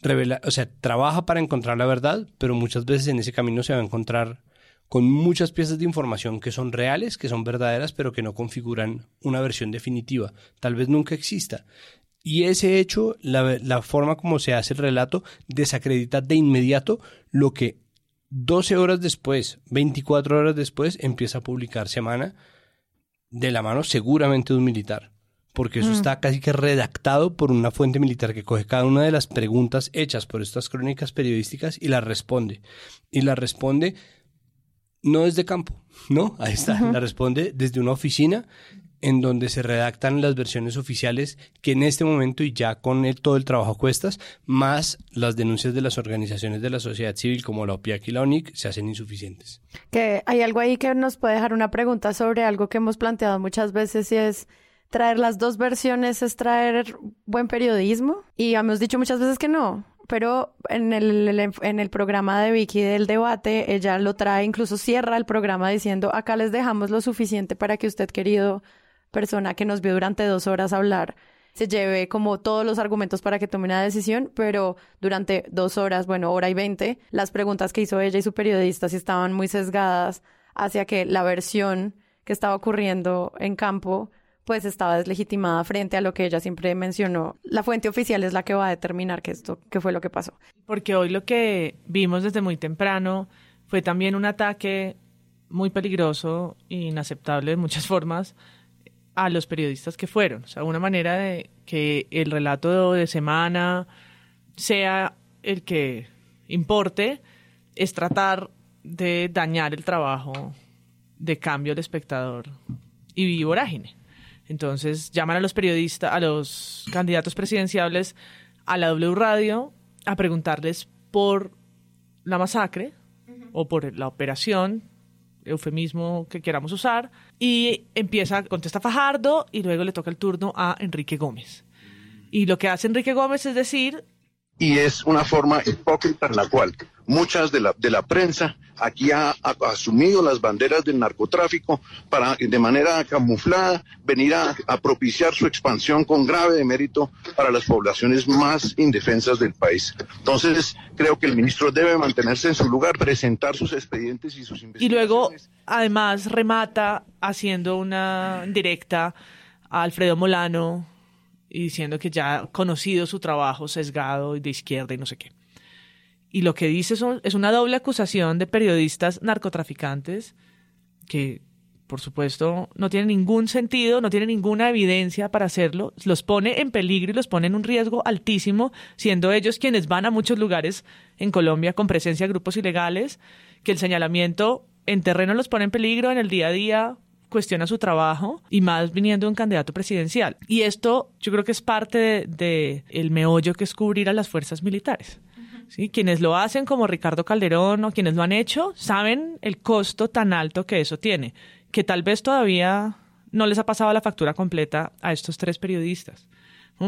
revelar, o sea, trabaja para encontrar la verdad, pero muchas veces en ese camino se va a encontrar con muchas piezas de información que son reales, que son verdaderas, pero que no configuran una versión definitiva. Tal vez nunca exista. Y ese hecho, la, la forma como se hace el relato, desacredita de inmediato lo que 12 horas después, 24 horas después, empieza a publicar semana de la mano seguramente de un militar. Porque eso Mm. está casi que redactado por una fuente militar que coge cada una de las preguntas hechas por estas crónicas periodísticas y las responde. Y la responde no desde campo, ¿no? Ahí está, la responde desde una oficina en donde se redactan las versiones oficiales que en este momento y ya con el- todo el trabajo a cuestas, más las denuncias de las organizaciones de la sociedad civil como la OPIAC y la ONIC, se hacen insuficientes. Que hay algo ahí que nos puede dejar una pregunta sobre algo que hemos planteado muchas veces y es traer las dos versiones es traer buen periodismo y hemos dicho muchas veces que no. Pero en el, en el programa de Vicky del debate, ella lo trae, incluso cierra el programa diciendo, acá les dejamos lo suficiente para que usted, querido persona que nos vio durante dos horas hablar, se lleve como todos los argumentos para que tome una decisión, pero durante dos horas, bueno, hora y veinte, las preguntas que hizo ella y su periodista sí estaban muy sesgadas hacia que la versión que estaba ocurriendo en campo pues estaba deslegitimada frente a lo que ella siempre mencionó. La fuente oficial es la que va a determinar que qué fue lo que pasó. Porque hoy lo que vimos desde muy temprano fue también un ataque muy peligroso e inaceptable de muchas formas a los periodistas que fueron. O sea, una manera de que el relato de semana sea el que importe es tratar de dañar el trabajo de cambio del espectador y vorágine. Entonces llaman a los periodistas, a los candidatos presidenciables a la W Radio a preguntarles por la masacre o por la operación, eufemismo que queramos usar, y empieza, contesta Fajardo y luego le toca el turno a Enrique Gómez. Y lo que hace Enrique Gómez es decir, y es una forma hipócrita en la cual muchas de la, de la prensa aquí ha, ha asumido las banderas del narcotráfico para de manera camuflada venir a, a propiciar su expansión con grave demérito para las poblaciones más indefensas del país. Entonces, creo que el ministro debe mantenerse en su lugar, presentar sus expedientes y sus y investigaciones. luego además remata haciendo una directa a Alfredo Molano y diciendo que ya ha conocido su trabajo sesgado y de izquierda y no sé qué. Y lo que dice son, es una doble acusación de periodistas narcotraficantes que, por supuesto, no tiene ningún sentido, no tiene ninguna evidencia para hacerlo. Los pone en peligro y los pone en un riesgo altísimo, siendo ellos quienes van a muchos lugares en Colombia con presencia de grupos ilegales, que el señalamiento en terreno los pone en peligro en el día a día cuestiona su trabajo y más viniendo un candidato presidencial. Y esto yo creo que es parte de, de el meollo que es cubrir a las fuerzas militares. ¿Sí? Quienes lo hacen, como Ricardo Calderón o quienes lo han hecho, saben el costo tan alto que eso tiene, que tal vez todavía no les ha pasado la factura completa a estos tres periodistas.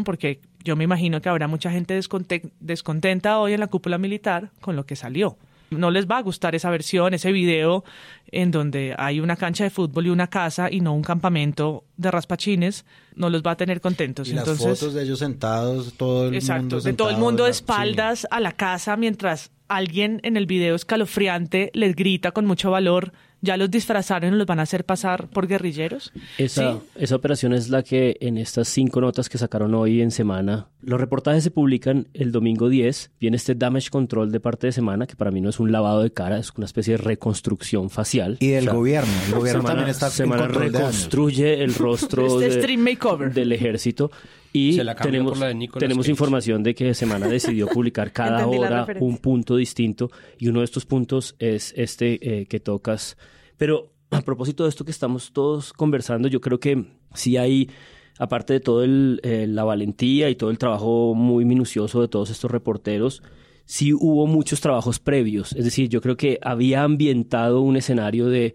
Porque yo me imagino que habrá mucha gente desconte- descontenta hoy en la cúpula militar con lo que salió. No les va a gustar esa versión, ese video en donde hay una cancha de fútbol y una casa y no un campamento de raspachines, no los va a tener contentos. Y las fotos de ellos sentados, todo el exacto, mundo de todo el sentado mundo de espaldas a la casa mientras alguien en el video escalofriante les grita con mucho valor, ya los disfrazaron y los van a hacer pasar por guerrilleros. Esa, Sí. esa operación es la que en estas cinco notas que sacaron hoy en semana, los reportajes se publican el domingo 10, viene este damage control de parte de semana, que para mí no es un lavado de cara, es una especie de reconstrucción facial. Y del gobierno, el gobierno Semana- también está en Semana de reconstruye el rostro Este de- stream makeover. del ejército y Se la cambia tenemos, por la de Nicolas tenemos Cage. información de que Semana decidió publicar cada hora un punto distinto y uno de estos puntos es este eh, que tocas. Pero a propósito de esto que estamos todos conversando, yo creo que sí hay, aparte de todo el, eh, la valentía y todo el trabajo muy minucioso de todos estos reporteros, sí hubo muchos trabajos previos. Es decir, yo creo que había ambientado un escenario de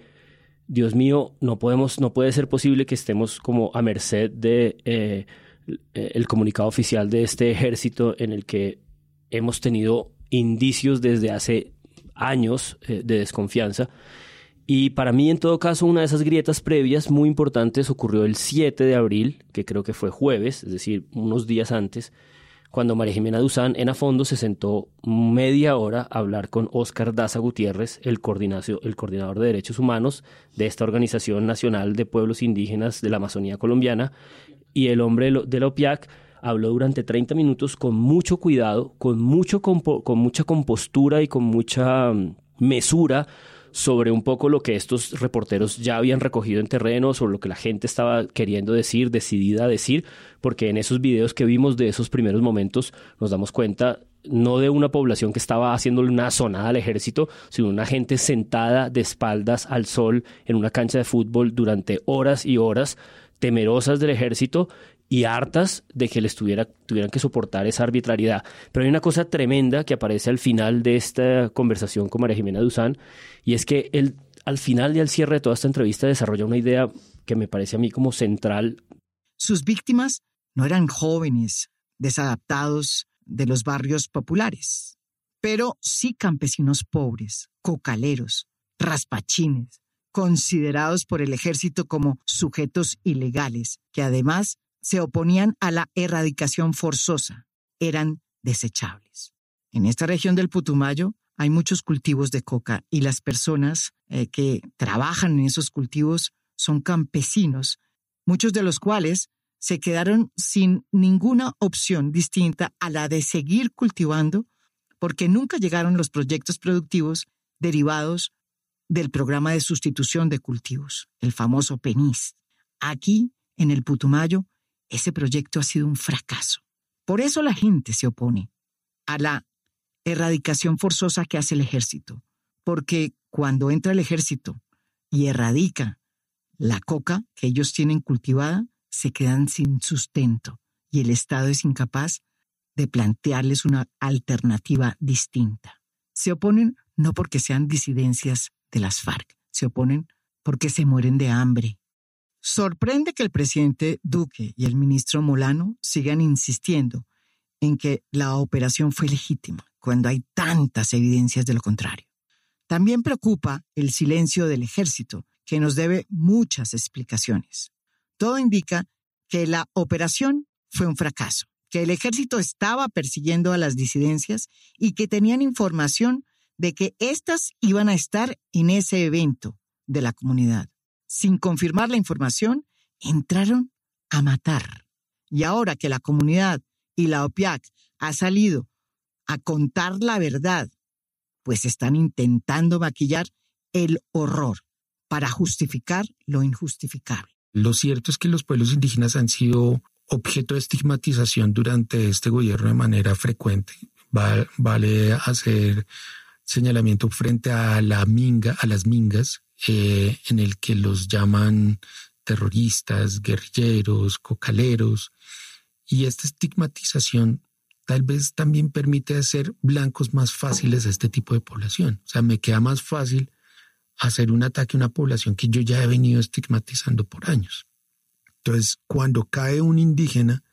Dios mío, no podemos, no puede ser posible que estemos como a merced de eh, el comunicado oficial de este ejército en el que hemos tenido indicios desde hace años eh, de desconfianza. Y para mí, en todo caso, una de esas grietas previas muy importantes ocurrió el 7 de abril, que creo que fue jueves, es decir, unos días antes, cuando María Jimena Duzán en a fondo se sentó media hora a hablar con Óscar Daza Gutiérrez, el, el coordinador de derechos humanos de esta Organización Nacional de Pueblos Indígenas de la Amazonía Colombiana, y el hombre de lo- de la OPIAC habló durante 30 minutos con mucho cuidado, con, mucho con mucha compostura y con mucha mm, mesura sobre un poco lo que estos reporteros ya habían recogido en terreno, sobre lo que la gente estaba queriendo decir, decidida a decir, porque en esos videos que vimos de esos primeros momentos nos damos cuenta no de una población que estaba haciéndole una sonada al ejército, sino una gente sentada de espaldas al sol en una cancha de fútbol durante horas y horas, temerosas del ejército y hartas de que les tuviera, tuvieran que soportar esa arbitrariedad. Pero hay una cosa tremenda que aparece al final de esta conversación con María Jimena Duzán, y es que él, al final y al cierre de toda esta entrevista, desarrolla una idea que me parece a mí como central. Sus víctimas no eran jóvenes desadaptados de los barrios populares, pero sí campesinos pobres, cocaleros, raspachines, considerados por el ejército como sujetos ilegales, que además se oponían a la erradicación forzosa, eran desechables. En esta región del Putumayo hay muchos cultivos de coca y las personas eh, que trabajan en esos cultivos son campesinos, muchos de los cuales se quedaron sin ninguna opción distinta a la de seguir cultivando porque nunca llegaron los proyectos productivos derivados del programa de sustitución de cultivos, el famoso PENIS. Aquí, en el Putumayo, ese proyecto ha sido un fracaso. Por eso la gente se opone a la erradicación forzosa que hace el ejército, porque cuando entra el ejército y erradica la coca que ellos tienen cultivada, se quedan sin sustento y el Estado es incapaz de plantearles una alternativa distinta. Se oponen no porque sean disidencias de las FARC, se oponen porque se mueren de hambre. Sorprende que el presidente Duque y el ministro Molano sigan insistiendo en que la operación fue legítima, cuando hay tantas evidencias de lo contrario. También preocupa el silencio del ejército, que nos debe muchas explicaciones. Todo indica que la operación fue un fracaso, que el ejército estaba persiguiendo a las disidencias y que tenían información de que éstas iban a estar en ese evento de la comunidad. Sin confirmar la información, entraron a matar. Y ahora que la comunidad y la OPIAC ha salido a contar la verdad, pues están intentando maquillar el horror para justificar lo injustificable. Lo cierto es que los pueblos indígenas han sido objeto de estigmatización durante este gobierno de manera frecuente. Va- vale hacer señalamiento frente a la minga, a las mingas, eh, en el que los llaman terroristas, guerrilleros, cocaleros, y esta estigmatización tal vez también permite hacer blancos más fáciles a este tipo de población. O sea, me queda más fácil hacer un ataque a una población que yo ya he venido estigmatizando por años. Entonces, cuando cae un indígena,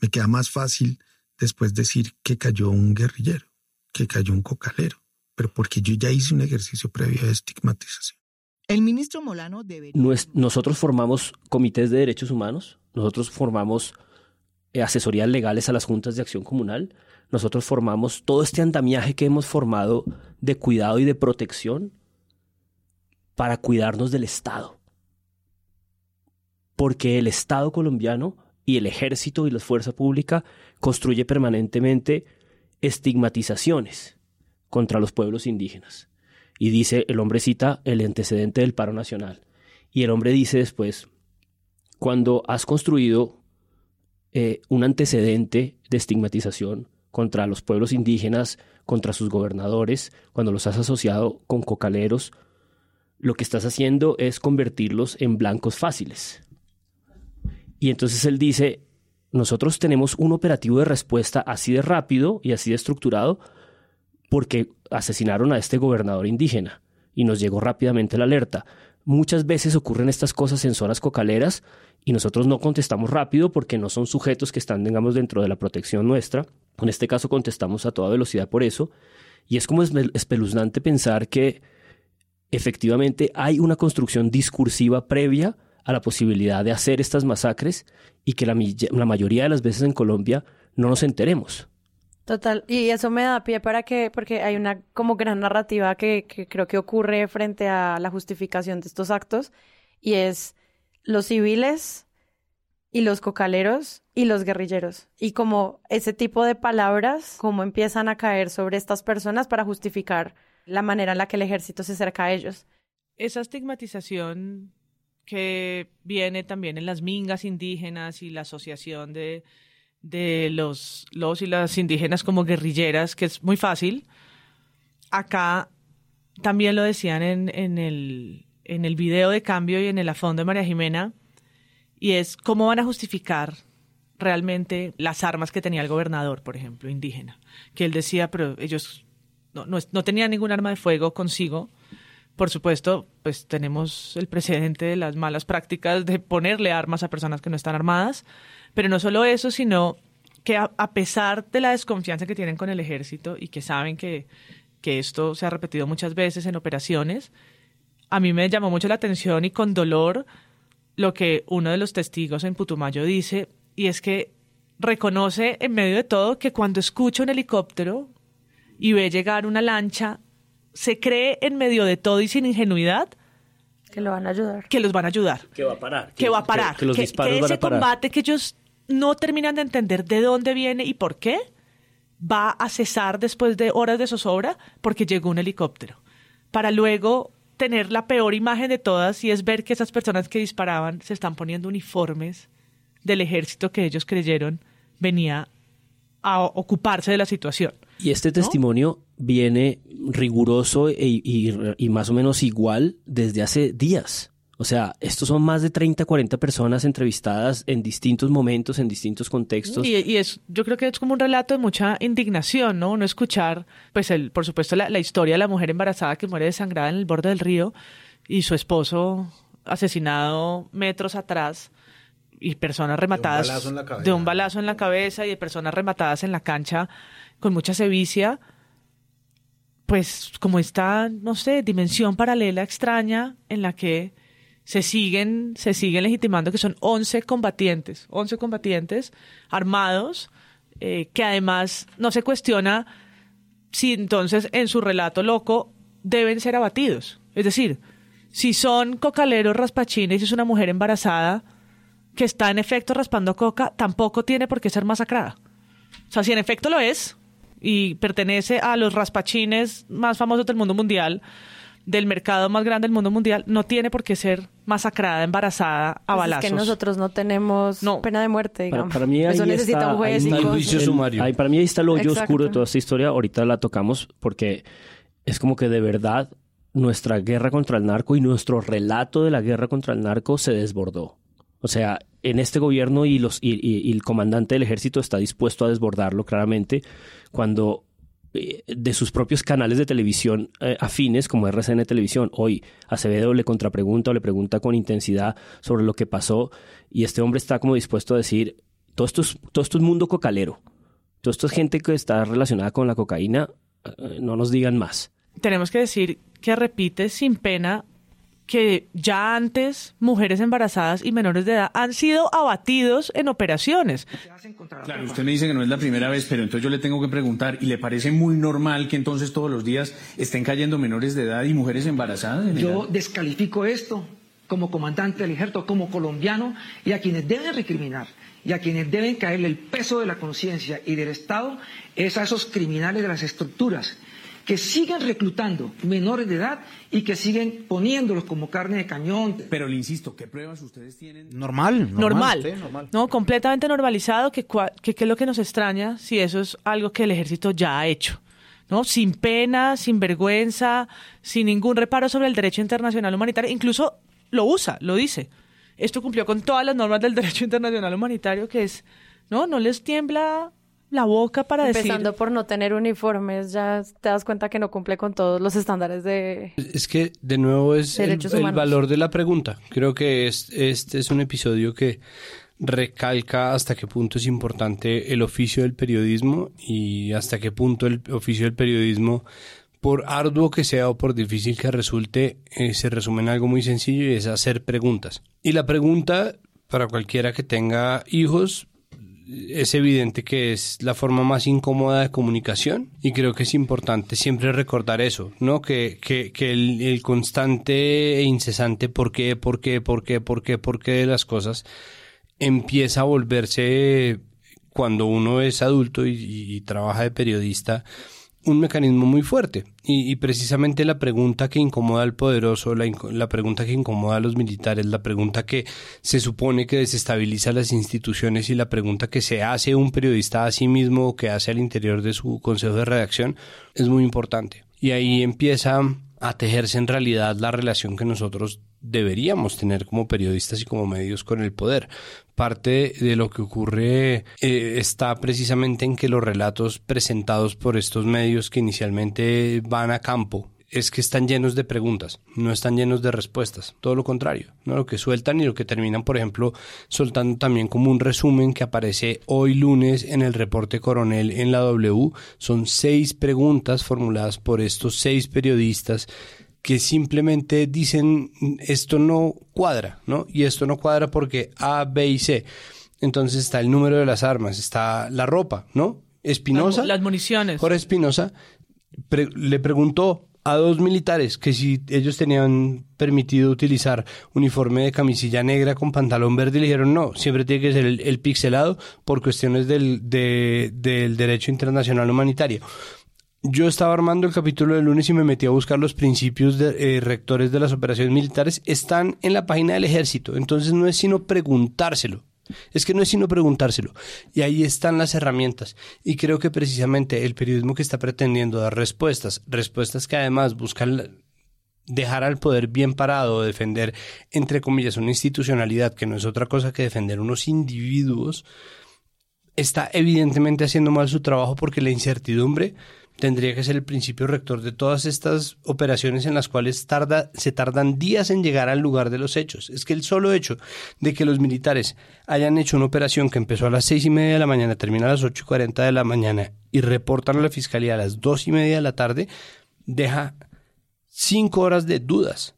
me queda más fácil después decir que cayó un guerrillero, que cayó un cocalero, pero porque yo ya hice un ejercicio previo de estigmatización. El ministro Molano debe... Nosotros formamos comités de derechos humanos, nosotros formamos eh, asesorías legales a las juntas de acción comunal, nosotros formamos todo este andamiaje que hemos formado de cuidado y de protección para cuidarnos del Estado. Porque el Estado colombiano y el ejército y la fuerza pública construye permanentemente estigmatizaciones contra los pueblos indígenas. Y dice, el hombre cita el antecedente del paro nacional. Y el hombre dice después, cuando has construido eh, un antecedente de estigmatización contra los pueblos indígenas, contra sus gobernadores, cuando los has asociado con cocaleros, lo que estás haciendo es convertirlos en blancos fáciles. Y entonces él dice, nosotros tenemos un operativo de respuesta así de rápido y así de estructurado porque asesinaron a este gobernador indígena y nos llegó rápidamente la alerta. Muchas veces ocurren estas cosas en zonas cocaleras y nosotros no contestamos rápido porque no son sujetos que están, digamos, dentro de la protección nuestra. En este caso contestamos a toda velocidad por eso. Y es como espeluznante pensar que efectivamente hay una construcción discursiva previa a la posibilidad de hacer estas masacres y que la, la mayoría de las veces en Colombia no nos enteremos. Total, y eso me da pie para que, porque hay una como gran narrativa que, creo que ocurre frente a la justificación de estos actos, y es los civiles y los cocaleros y los guerrilleros. Y como ese tipo de palabras, como empiezan a caer sobre estas personas para justificar la manera en la que el ejército se acerca a ellos. Esa estigmatización que viene también en las mingas indígenas y la asociación de de los, los y las indígenas como guerrilleras, que es muy fácil. Acá también lo decían en, en, el, en el video de cambio y en el fondo de María Jimena, y es cómo van a justificar realmente las armas que tenía el gobernador, por ejemplo, indígena, que él decía, pero ellos no, no, no tenían ningún arma de fuego consigo. Por supuesto, pues tenemos el precedente de las malas prácticas de ponerle armas a personas que no están armadas, pero no solo eso, sino que a, pesar de la desconfianza que tienen con el ejército y que saben que, que esto se ha repetido muchas veces en operaciones, a mí me llamó mucho la atención y con dolor lo que uno de los testigos en Putumayo dice, y es que reconoce en medio de todo que cuando escucha un helicóptero y ve llegar una lancha, se cree en medio de todo y sin ingenuidad que lo van a ayudar. Que los van a ayudar. Que va a parar. Que, va a parar. Que, los disparos ese van a parar. combate que ellos no terminan de entender de dónde viene y por qué, va a cesar después de horas de zozobra porque llegó un helicóptero. Para luego tener la peor imagen de todas y es ver que esas personas que disparaban se están poniendo uniformes del ejército que ellos creyeron venía a ocuparse de la situación. Y este testimonio viene riguroso e, y, más o menos igual desde hace días. O sea, estos son más de 30, 40 personas entrevistadas en distintos momentos, en distintos contextos. Y, es, yo creo que es como un relato de mucha indignación, ¿no? No escuchar, pues, el, por supuesto, la, la historia de la mujer embarazada que muere desangrada en el borde del río y su esposo asesinado metros atrás y personas rematadas de un balazo en la cabeza y de personas rematadas en la cancha con mucha sevicia, pues como esta, no sé, dimensión paralela extraña en la que se siguen, se siguen legitimando que son 11 combatientes, 11 combatientes armados, eh, que además no se cuestiona si entonces en su relato loco deben ser abatidos. Es decir, si son cocaleros raspachines y es una mujer embarazada que está en efecto raspando coca, tampoco tiene por qué ser masacrada. O sea, si en efecto lo es, y pertenece a los raspachines más famosos del mundo mundial, del mercado más grande del mundo mundial, no tiene por qué ser masacrada, embarazada a balazos. Pues es que nosotros no tenemos pena de muerte, digamos. Para, mí ahí Eso necesita está, un juez ahí y está el cosas. juicio sumario. Ahí, para mí ahí está el hoyo oscuro de toda esta historia. Ahorita la tocamos porque es como que de verdad nuestra guerra contra el narco y nuestro relato de la guerra contra el narco se desbordó. O sea, en este gobierno y, los, y, y- y el comandante del ejército está dispuesto a desbordarlo claramente cuando de sus propios canales de televisión eh, afines como RCN Televisión, hoy Acevedo le contrapregunta o le pregunta con intensidad sobre lo que pasó y este hombre está como dispuesto a decir, todo esto es, todo esto es mundo cocalero, todo esto es gente que está relacionada con la cocaína, eh, no nos digan más. tenemos que decir que repite sin pena que ya antes mujeres embarazadas y menores de edad han sido abatidos en operaciones. Claro, usted me dice que no es la primera vez, pero entonces yo le tengo que preguntar, ¿y le parece muy normal que entonces todos los días estén cayendo menores de edad y mujeres embarazadas? Yo descalifico esto como comandante del ejército, como colombiano, y a quienes deben recriminar y a quienes deben caerle el peso de la conciencia y del Estado es a esos criminales de las estructuras que siguen reclutando menores de edad y que siguen poniéndolos como carne de cañón. Pero le insisto, ¿qué pruebas ustedes tienen? Normal, Normal. normal. No, completamente normalizado, que, que qué es lo que nos extraña si eso es algo que el ejército ya ha hecho. ¿no? Sin pena, sin vergüenza, sin ningún reparo sobre el derecho internacional humanitario, incluso lo usa, lo dice. Esto cumplió con todas las normas del derecho internacional humanitario, que es, no, no les tiembla la boca para Empezando decir... por no tener uniformes, ya te das cuenta que no cumple con todos los estándares de... Es que de nuevo es el, valor de la pregunta. Creo que es- este es un episodio que recalca hasta qué punto es importante el oficio del periodismo y hasta qué punto el oficio del periodismo, por arduo que sea o por difícil que resulte, eh, se resume en algo muy sencillo y es hacer preguntas. Y la pregunta, para cualquiera que tenga hijos, es evidente que es la forma más incómoda de comunicación y creo que es importante siempre recordar eso, ¿no? Que, que, que el, constante e incesante por qué, por qué, por qué, por qué, por qué de las cosas empieza a volverse cuando uno es adulto y trabaja de periodista un mecanismo muy fuerte y, precisamente la pregunta que incomoda al poderoso, la, la pregunta que incomoda a los militares, la pregunta que se supone que desestabiliza las instituciones y la pregunta que se hace un periodista a sí mismo o que hace al interior de su consejo de redacción es muy importante. Y ahí empieza a tejerse en realidad la relación que nosotros deberíamos tener como periodistas y como medios con el poder. Parte de lo que ocurre eh, está precisamente en que los relatos presentados por estos medios que inicialmente van a campo es que están llenos de preguntas, no están llenos de respuestas, todo lo contrario, ¿no? lo que sueltan y lo que terminan, por ejemplo, soltando también como un resumen que aparece hoy lunes en el reporte coronel en la W, son seis preguntas formuladas por estos seis periodistas que simplemente dicen esto no cuadra, ¿no? Y esto no cuadra porque A, B y C. Entonces está el número de las armas, está la ropa, ¿no? Espinosa. Las municiones. Jorge Espinosa pre- le preguntó a dos militares que si ellos tenían permitido utilizar uniforme de camisilla negra con pantalón verde y le dijeron no, siempre tiene que ser el, el pixelado por cuestiones del, de- del derecho internacional humanitario. Yo estaba armando el capítulo del lunes y me metí a buscar los principios de, eh, rectores de las operaciones militares. Están en la página del ejército, entonces no es sino preguntárselo. Es que no es sino preguntárselo. Y ahí están las herramientas. Y creo que precisamente el periodismo que está pretendiendo dar respuestas, respuestas que además buscan dejar al poder bien parado, defender, entre comillas, una institucionalidad que no es otra cosa que defender unos individuos, está evidentemente haciendo mal su trabajo porque la incertidumbre tendría que ser el principio rector de todas estas operaciones en las cuales tarda, se tardan días en llegar al lugar de los hechos. Es que el solo hecho de que los militares hayan hecho una operación que empezó a las seis y media de la mañana, termina a las ocho y cuarenta de la mañana y reportan a la fiscalía a las dos y media de la tarde, deja cinco horas de dudas.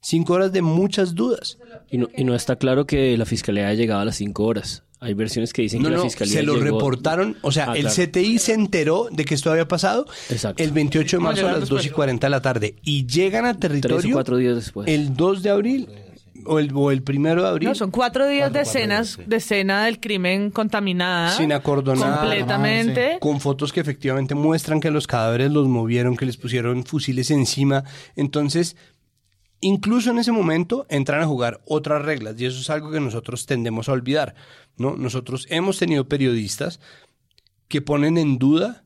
Cinco horas de muchas dudas. Y no, y no está claro que la fiscalía haya llegado a las cinco horas. Hay versiones que dicen No, que la no, fiscalía se lo llegó- reportaron, o sea, Ah, el claro. CTI se enteró de que esto había pasado el 28 de marzo a las 2 y después. 40 de la tarde y llegan a territorio Tres o cuatro días después. el 2 de abril o el, o el primero de abril. No, son cuatro días de escenas, de escena del crimen contaminada. sin acordonar. Completamente. Con fotos que efectivamente muestran que los cadáveres los movieron, que les pusieron fusiles encima. Entonces, incluso en ese momento entran a jugar otras reglas y eso es algo que nosotros tendemos a olvidar. ¿no? Nosotros hemos tenido periodistas que ponen en duda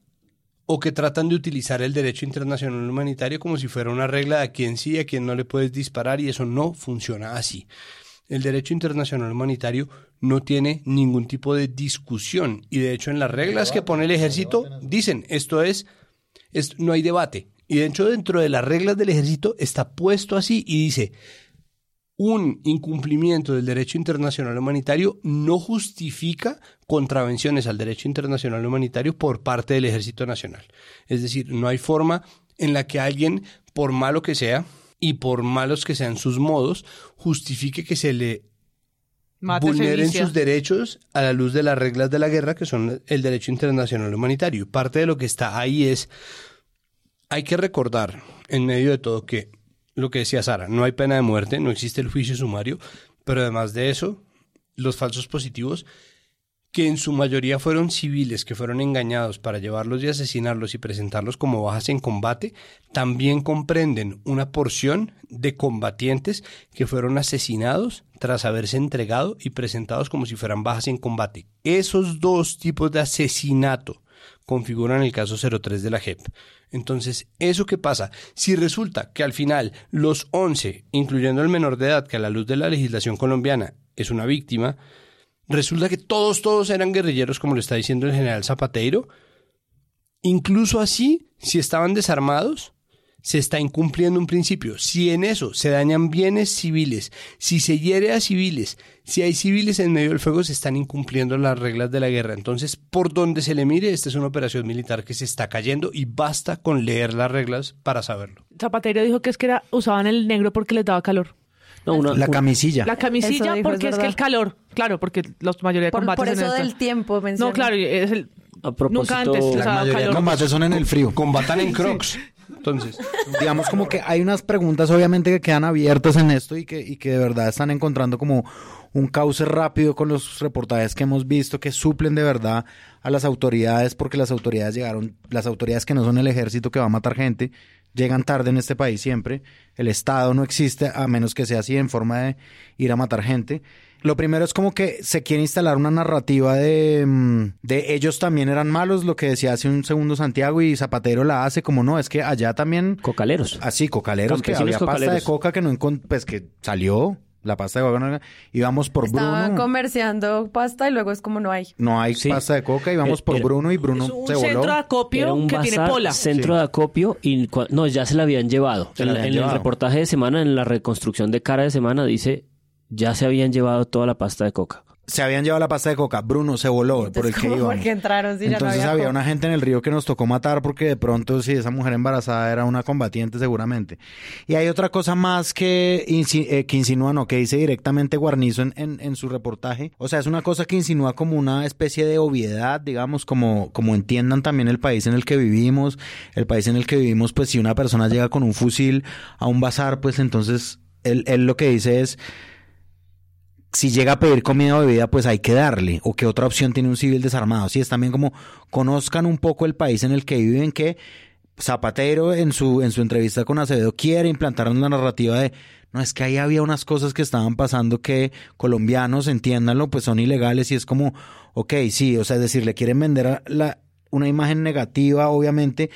o que tratan de utilizar el derecho internacional humanitario como si fuera una regla de a quién sí y a quién no le puedes disparar y eso no funciona así. El derecho internacional humanitario no tiene ningún tipo de discusión y de hecho en las reglas que pone el ejército dicen esto es, es no hay debate y de hecho dentro de las reglas del ejército está puesto así y dice un incumplimiento del derecho internacional humanitario no justifica contravenciones al derecho internacional humanitario por parte del Ejército Nacional. Es decir, no hay forma en la que alguien, por malo que sea y por malos que sean sus modos, justifique que se le Mate vulneren Felicia. sus derechos a la luz de las reglas de la guerra, que son el derecho internacional humanitario. Parte de lo que está ahí es, hay que recordar, en medio de todo, que lo que decía Sara, no hay pena de muerte, no existe el juicio sumario, pero además de eso, los falsos positivos, que en su mayoría fueron civiles que fueron engañados para llevarlos y asesinarlos y presentarlos como bajas en combate, también comprenden una porción de combatientes que fueron asesinados tras haberse entregado y presentados como si fueran bajas en combate. Esos dos tipos de asesinato configuran el caso 03 de la JEP. Entonces, ¿eso qué pasa? Si resulta que al final los 11, incluyendo el menor de edad, que a la luz de la legislación colombiana es una víctima, resulta que todos, todos eran guerrilleros, como lo está diciendo el general Zapateiro, incluso así, si estaban desarmados, se está incumpliendo un principio. Si en eso se dañan bienes civiles, si se hiere a civiles, si hay civiles en medio del fuego, se están incumpliendo las reglas de la guerra. Entonces, por donde se le mire, esta es una operación militar que se está cayendo y basta con leer las reglas para saberlo. Zapatero dijo que es que era, usaban el negro porque les daba calor. la camisilla. La camisilla dijo, porque es es, que el calor, claro, porque la mayoría de Por, combates por en eso esto- del tiempo menciona. No, claro, es el A nunca antes, o La sea, mayoría de calor. combates son en el frío. Combatan en crocs. Entonces, digamos como que hay unas preguntas obviamente que quedan abiertas en esto y que, y que de verdad están encontrando como un cauce rápido con los reportajes que hemos visto que suplen de verdad a las autoridades porque las autoridades llegaron, las autoridades que no son el ejército que va a matar gente, llegan tarde en este país siempre. El Estado no existe a menos que sea así en forma de ir a matar gente. Lo primero es como que se quiere instalar una narrativa de, mm, de ellos también eran malos, lo que decía hace un segundo Santiago y Zapatero la hace como no, es que allá también... Cocaleros. Así, cocaleros, que había pasta de coca que no pues que salió, la pasta de coca, no- íbamos por Estaban Bruno, comerciando pasta y luego es como no hay. no hay pasta de coca, íbamos Eh, por era- Bruno y Bruno se voló. Era un bazar, Centro Sí. de acopio y no, ya se la habían llevado. Se en la la- habían en llevado. el reportaje de semana, en la reconstrucción de cara de semana, dice ya se habían llevado toda la pasta de coca. Se habían llevado la pasta de coca, Bruno se voló por el que ¿Cómo íbamos. porque entraron si ya no Entonces había había una gente en el río que nos tocó matar porque de pronto si esa mujer embarazada era una combatiente seguramente. Y hay otra cosa más que, eh, que insinúa, no, que dice directamente Guarnizo en, en, en su reportaje. O sea, es una cosa que insinúa como una especie de obviedad, digamos, como, como entiendan también el país en el que vivimos. El país en el que vivimos, pues si una persona llega con un fusil a un bazar, pues entonces él, él lo que dice es si llega a pedir comida o bebida, pues hay que darle. O qué otra opción tiene un civil desarmado. Sí, es también como conozcan un poco el país en el que viven, que Zapatero en su, en su entrevista con Acevedo quiere implantar una narrativa de no es que ahí había unas cosas que estaban pasando que colombianos, entiéndanlo, pues son ilegales y es como, ok, sí, o sea, es decir, le quieren vender la, una imagen negativa, obviamente,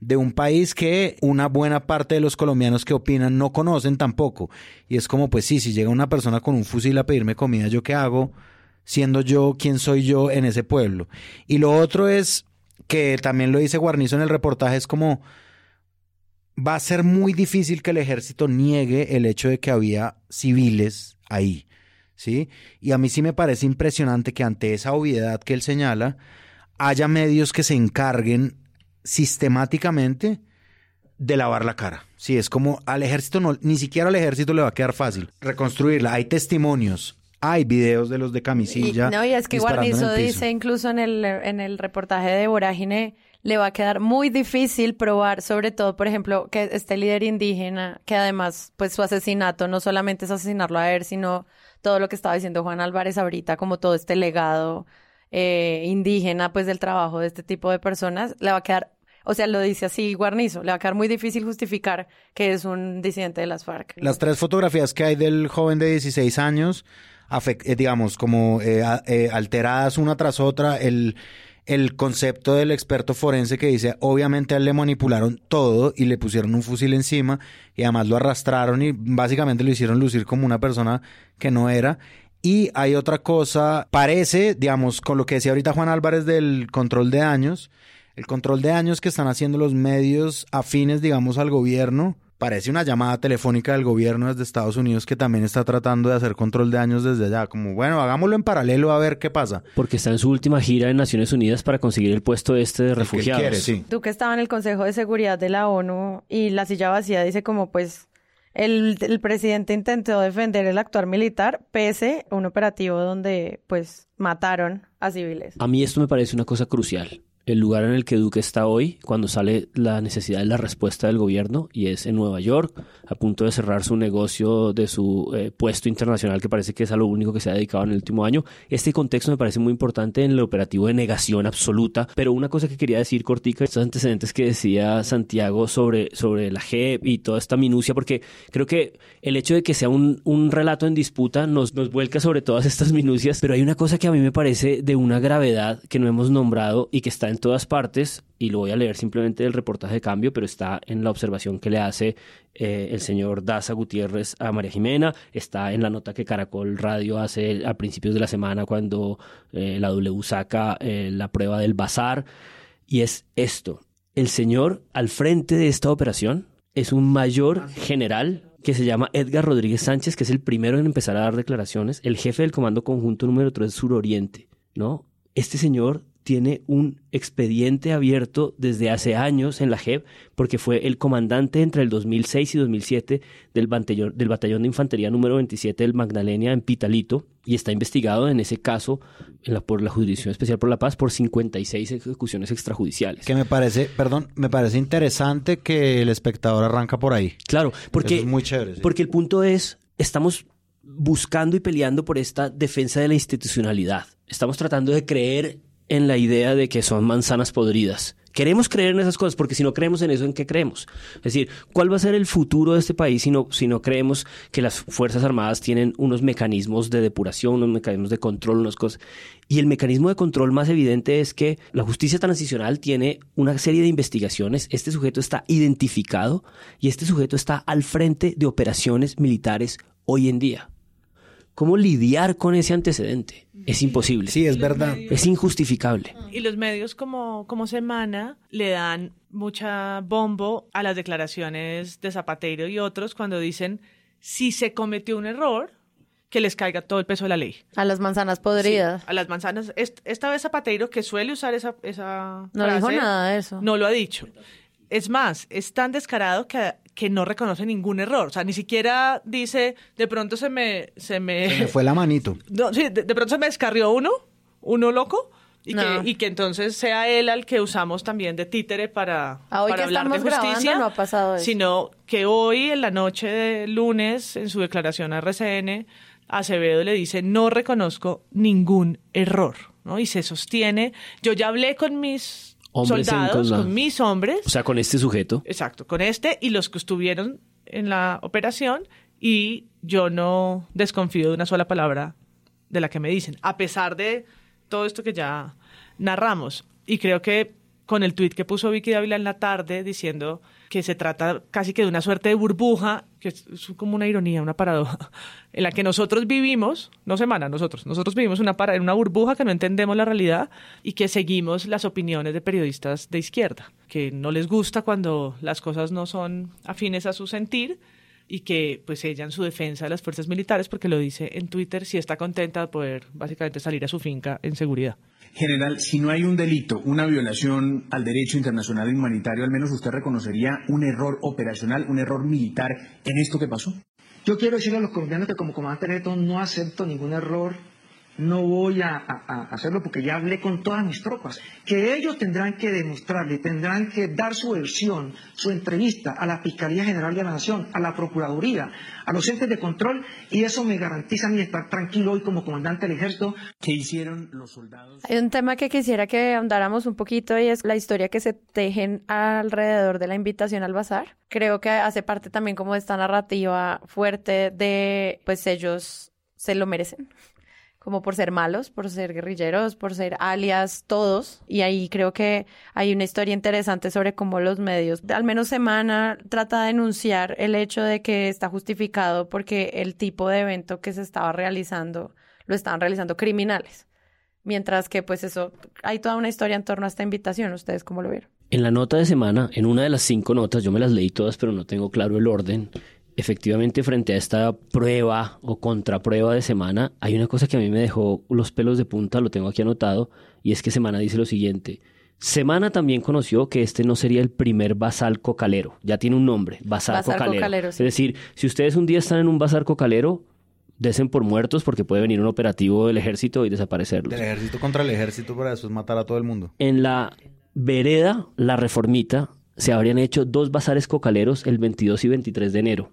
de un país que una buena parte de los colombianos que opinan no conocen tampoco. Y es como, pues sí, si llega una persona con un fusil a pedirme comida, ¿yo qué hago? Siendo yo quién soy yo en ese pueblo. Y lo otro es que también lo dice Guarnizo en el reportaje, es como va a ser muy difícil que el ejército niegue el hecho de que había civiles ahí, ¿sí? Y a mí sí me parece impresionante que ante esa obviedad que él señala, haya medios que se encarguen sistemáticamente de lavar la cara. Sí, es como al ejército no, ni siquiera al ejército le va a quedar fácil reconstruirla. Hay testimonios, hay videos de los de Y, camisilla. no, y es que Guarnizo dice incluso en el, en el reportaje de Vorágine, le va a quedar muy difícil probar, sobre todo, por ejemplo, que este líder indígena, que además, pues su asesinato no solamente es asesinarlo a él, sino todo lo que estaba diciendo Juan Álvarez ahorita, como todo este legado eh, indígena, pues del trabajo de este tipo de personas, le va a quedar, o sea, lo dice así Guarnizo, le va a quedar muy difícil justificar que es un disidente de las FARC. Las tres fotografías que hay del joven de 16 años, afec- eh, digamos, como eh, eh, alteradas una tras otra, el, el concepto del experto forense que dice, obviamente a él le manipularon todo y le pusieron un fusil encima y además lo arrastraron y básicamente lo hicieron lucir como una persona que no era. Y hay otra cosa, parece, digamos, con lo que decía ahorita Juan Álvarez del control de daños, el control de daños que están haciendo los medios afines, digamos, al gobierno, parece una llamada telefónica del gobierno desde Estados Unidos que también está tratando de hacer control de daños desde allá. Como, bueno, hagámoslo en paralelo a ver qué pasa. Porque está en su última gira en Naciones Unidas para conseguir el puesto este de refugiados. quiere, sí. Tú que estaba en el Consejo de Seguridad de la ONU y la silla vacía dice como pues el, el presidente intentó defender el actuar militar pese a un operativo donde pues mataron a civiles. A mí esto me parece una cosa crucial. El lugar en el que Duque está hoy, cuando sale la necesidad de la respuesta del gobierno, y es en Nueva York, a punto de cerrar su negocio de su eh, puesto internacional, que parece que es a lo único que se ha dedicado en el último año. Este contexto me parece muy importante en el operativo de negación absoluta. Pero una cosa que quería decir, Cortica, estos antecedentes que decía Santiago sobre, sobre la JEP y toda esta minucia, porque creo que el hecho de que sea un, un relato en disputa nos, nos vuelca sobre todas estas minucias. Pero hay una cosa que a mí me parece de una gravedad que no hemos nombrado y que está en todas partes, y lo voy a leer simplemente del reportaje de cambio, pero está en la observación que le hace eh, el señor Daza Gutiérrez a María Jimena, está en la nota que Caracol Radio hace a principios de la semana cuando eh, la W saca eh, la prueba del bazar, y es esto. El señor al frente de esta operación es un mayor general que se llama Edgar Rodríguez Sánchez, que es el primero en empezar a dar declaraciones, el jefe del Comando Conjunto número 3 Suroriente, ¿no? Este señor tiene un expediente abierto desde hace años en la JEP porque fue el comandante entre el 2006 y 2007 del batallón, del batallón de infantería número 27 del Magdalena en Pitalito y está investigado en ese caso en la, por la Jurisdicción Especial por la Paz por 56 ejecuciones extrajudiciales. Que me parece, perdón, me parece interesante que el espectador arranca por ahí. Claro, porque, es muy chévere. sí. porque el punto es, estamos buscando y peleando por esta defensa de la institucionalidad. Estamos tratando de creer en la idea de que son manzanas podridas. Queremos creer en esas cosas, porque si no creemos en eso, ¿en qué creemos? Es decir, ¿cuál va a ser el futuro de este país si no, si no creemos que las Fuerzas Armadas tienen unos mecanismos de depuración, unos mecanismos de control, unas cosas? Y el mecanismo de control más evidente es que la justicia transicional tiene una serie de investigaciones, este sujeto está identificado y este sujeto está al frente de operaciones militares hoy en día. ¿Cómo lidiar con ese antecedente? Es imposible. Sí, es verdad. Es injustificable. Y los medios como, como Semana le dan mucha bombo a las declaraciones de Zapatero y otros cuando dicen si se cometió un error, que les caiga todo el peso de la ley. A las manzanas podridas. Sí, a las manzanas. Est- Esta vez Zapatero, que suele usar esa, esa No dijo frase, nada de eso. No lo ha dicho. Es más, es tan descarado que, que no reconoce ningún error. O sea, ni siquiera dice, de pronto se me... Se me, Se me fue la manito. no, sí, de, de pronto se me descarrió uno, uno loco, y, No. que, y que entonces sea él al que usamos también de títere para, Ah, hoy para que hablar de estamos grabando justicia. no ha pasado eso. Sino que hoy, en la noche de lunes, en su declaración a RCN, Acevedo le dice, no reconozco ningún error, ¿no? Y se sostiene, yo ya hablé con mis Hombres soldados, con la- con mis hombres, O sea, con este sujeto. Exacto, con este y los que estuvieron en la operación y yo no desconfío de una sola palabra de la que me dicen, a pesar de todo esto que ya narramos. Y creo que con el tuit que puso Vicky Dávila en la tarde diciendo que se trata casi que de una suerte de burbuja, que es, como una ironía, una paradoja, en la que nosotros vivimos, no semana, nosotros, nosotros vivimos una para, en una burbuja que no entendemos la realidad y que seguimos las opiniones de periodistas de izquierda, que no les gusta cuando las cosas no son afines a su sentir y que pues ella en su defensa de las fuerzas militares, porque lo dice en Twitter, sí está contenta de poder básicamente salir a su finca en seguridad. General, si no hay un delito, una violación al derecho internacional humanitario, al menos usted reconocería un error operacional, un error militar en esto que pasó. Yo quiero decirle a los colombianos que como comandante no acepto ningún error, no voy a, a- a hacerlo porque ya hablé con todas mis tropas, que ellos tendrán que demostrarle, tendrán que dar su versión, su entrevista a la Fiscalía General de la Nación, a la Procuraduría, a los entes de control, y eso me garantiza a mí estar tranquilo hoy como comandante del ejército. ¿Qué hicieron los soldados? Hay un tema que quisiera que ahondáramos un poquito y es la historia que se tejen alrededor de la invitación al bazar. Creo que hace parte también como de esta narrativa fuerte de pues ellos se lo merecen. Como por ser malos, por ser guerrilleros, por ser alias, todos. Y ahí creo que hay una historia interesante sobre cómo los medios, al menos Semana, trata de denunciar el hecho de que está justificado porque el tipo de evento que se estaba realizando lo estaban realizando criminales. Mientras que, pues eso, hay toda una historia en torno a esta invitación. ¿Ustedes cómo lo vieron? En la nota de semana, en una de las cinco notas, yo me las leí todas, pero no tengo claro el orden. Efectivamente, frente a esta prueba o contraprueba de semana, hay una cosa que a mí me dejó los pelos de punta, lo tengo aquí anotado, y es que Semana dice lo siguiente. Semana también conoció que este no sería el primer bazar cocalero. Ya tiene un nombre, bazar, Bazar cocalero. cocalero, sí. Es decir, si ustedes un día están en un bazar cocalero, desen por muertos porque puede venir un operativo del ejército y desaparecerlos. Del ejército contra el ejército para después matar a todo el mundo. En la vereda La Reformita se habrían hecho dos bazares cocaleros el 22 y 23 de enero.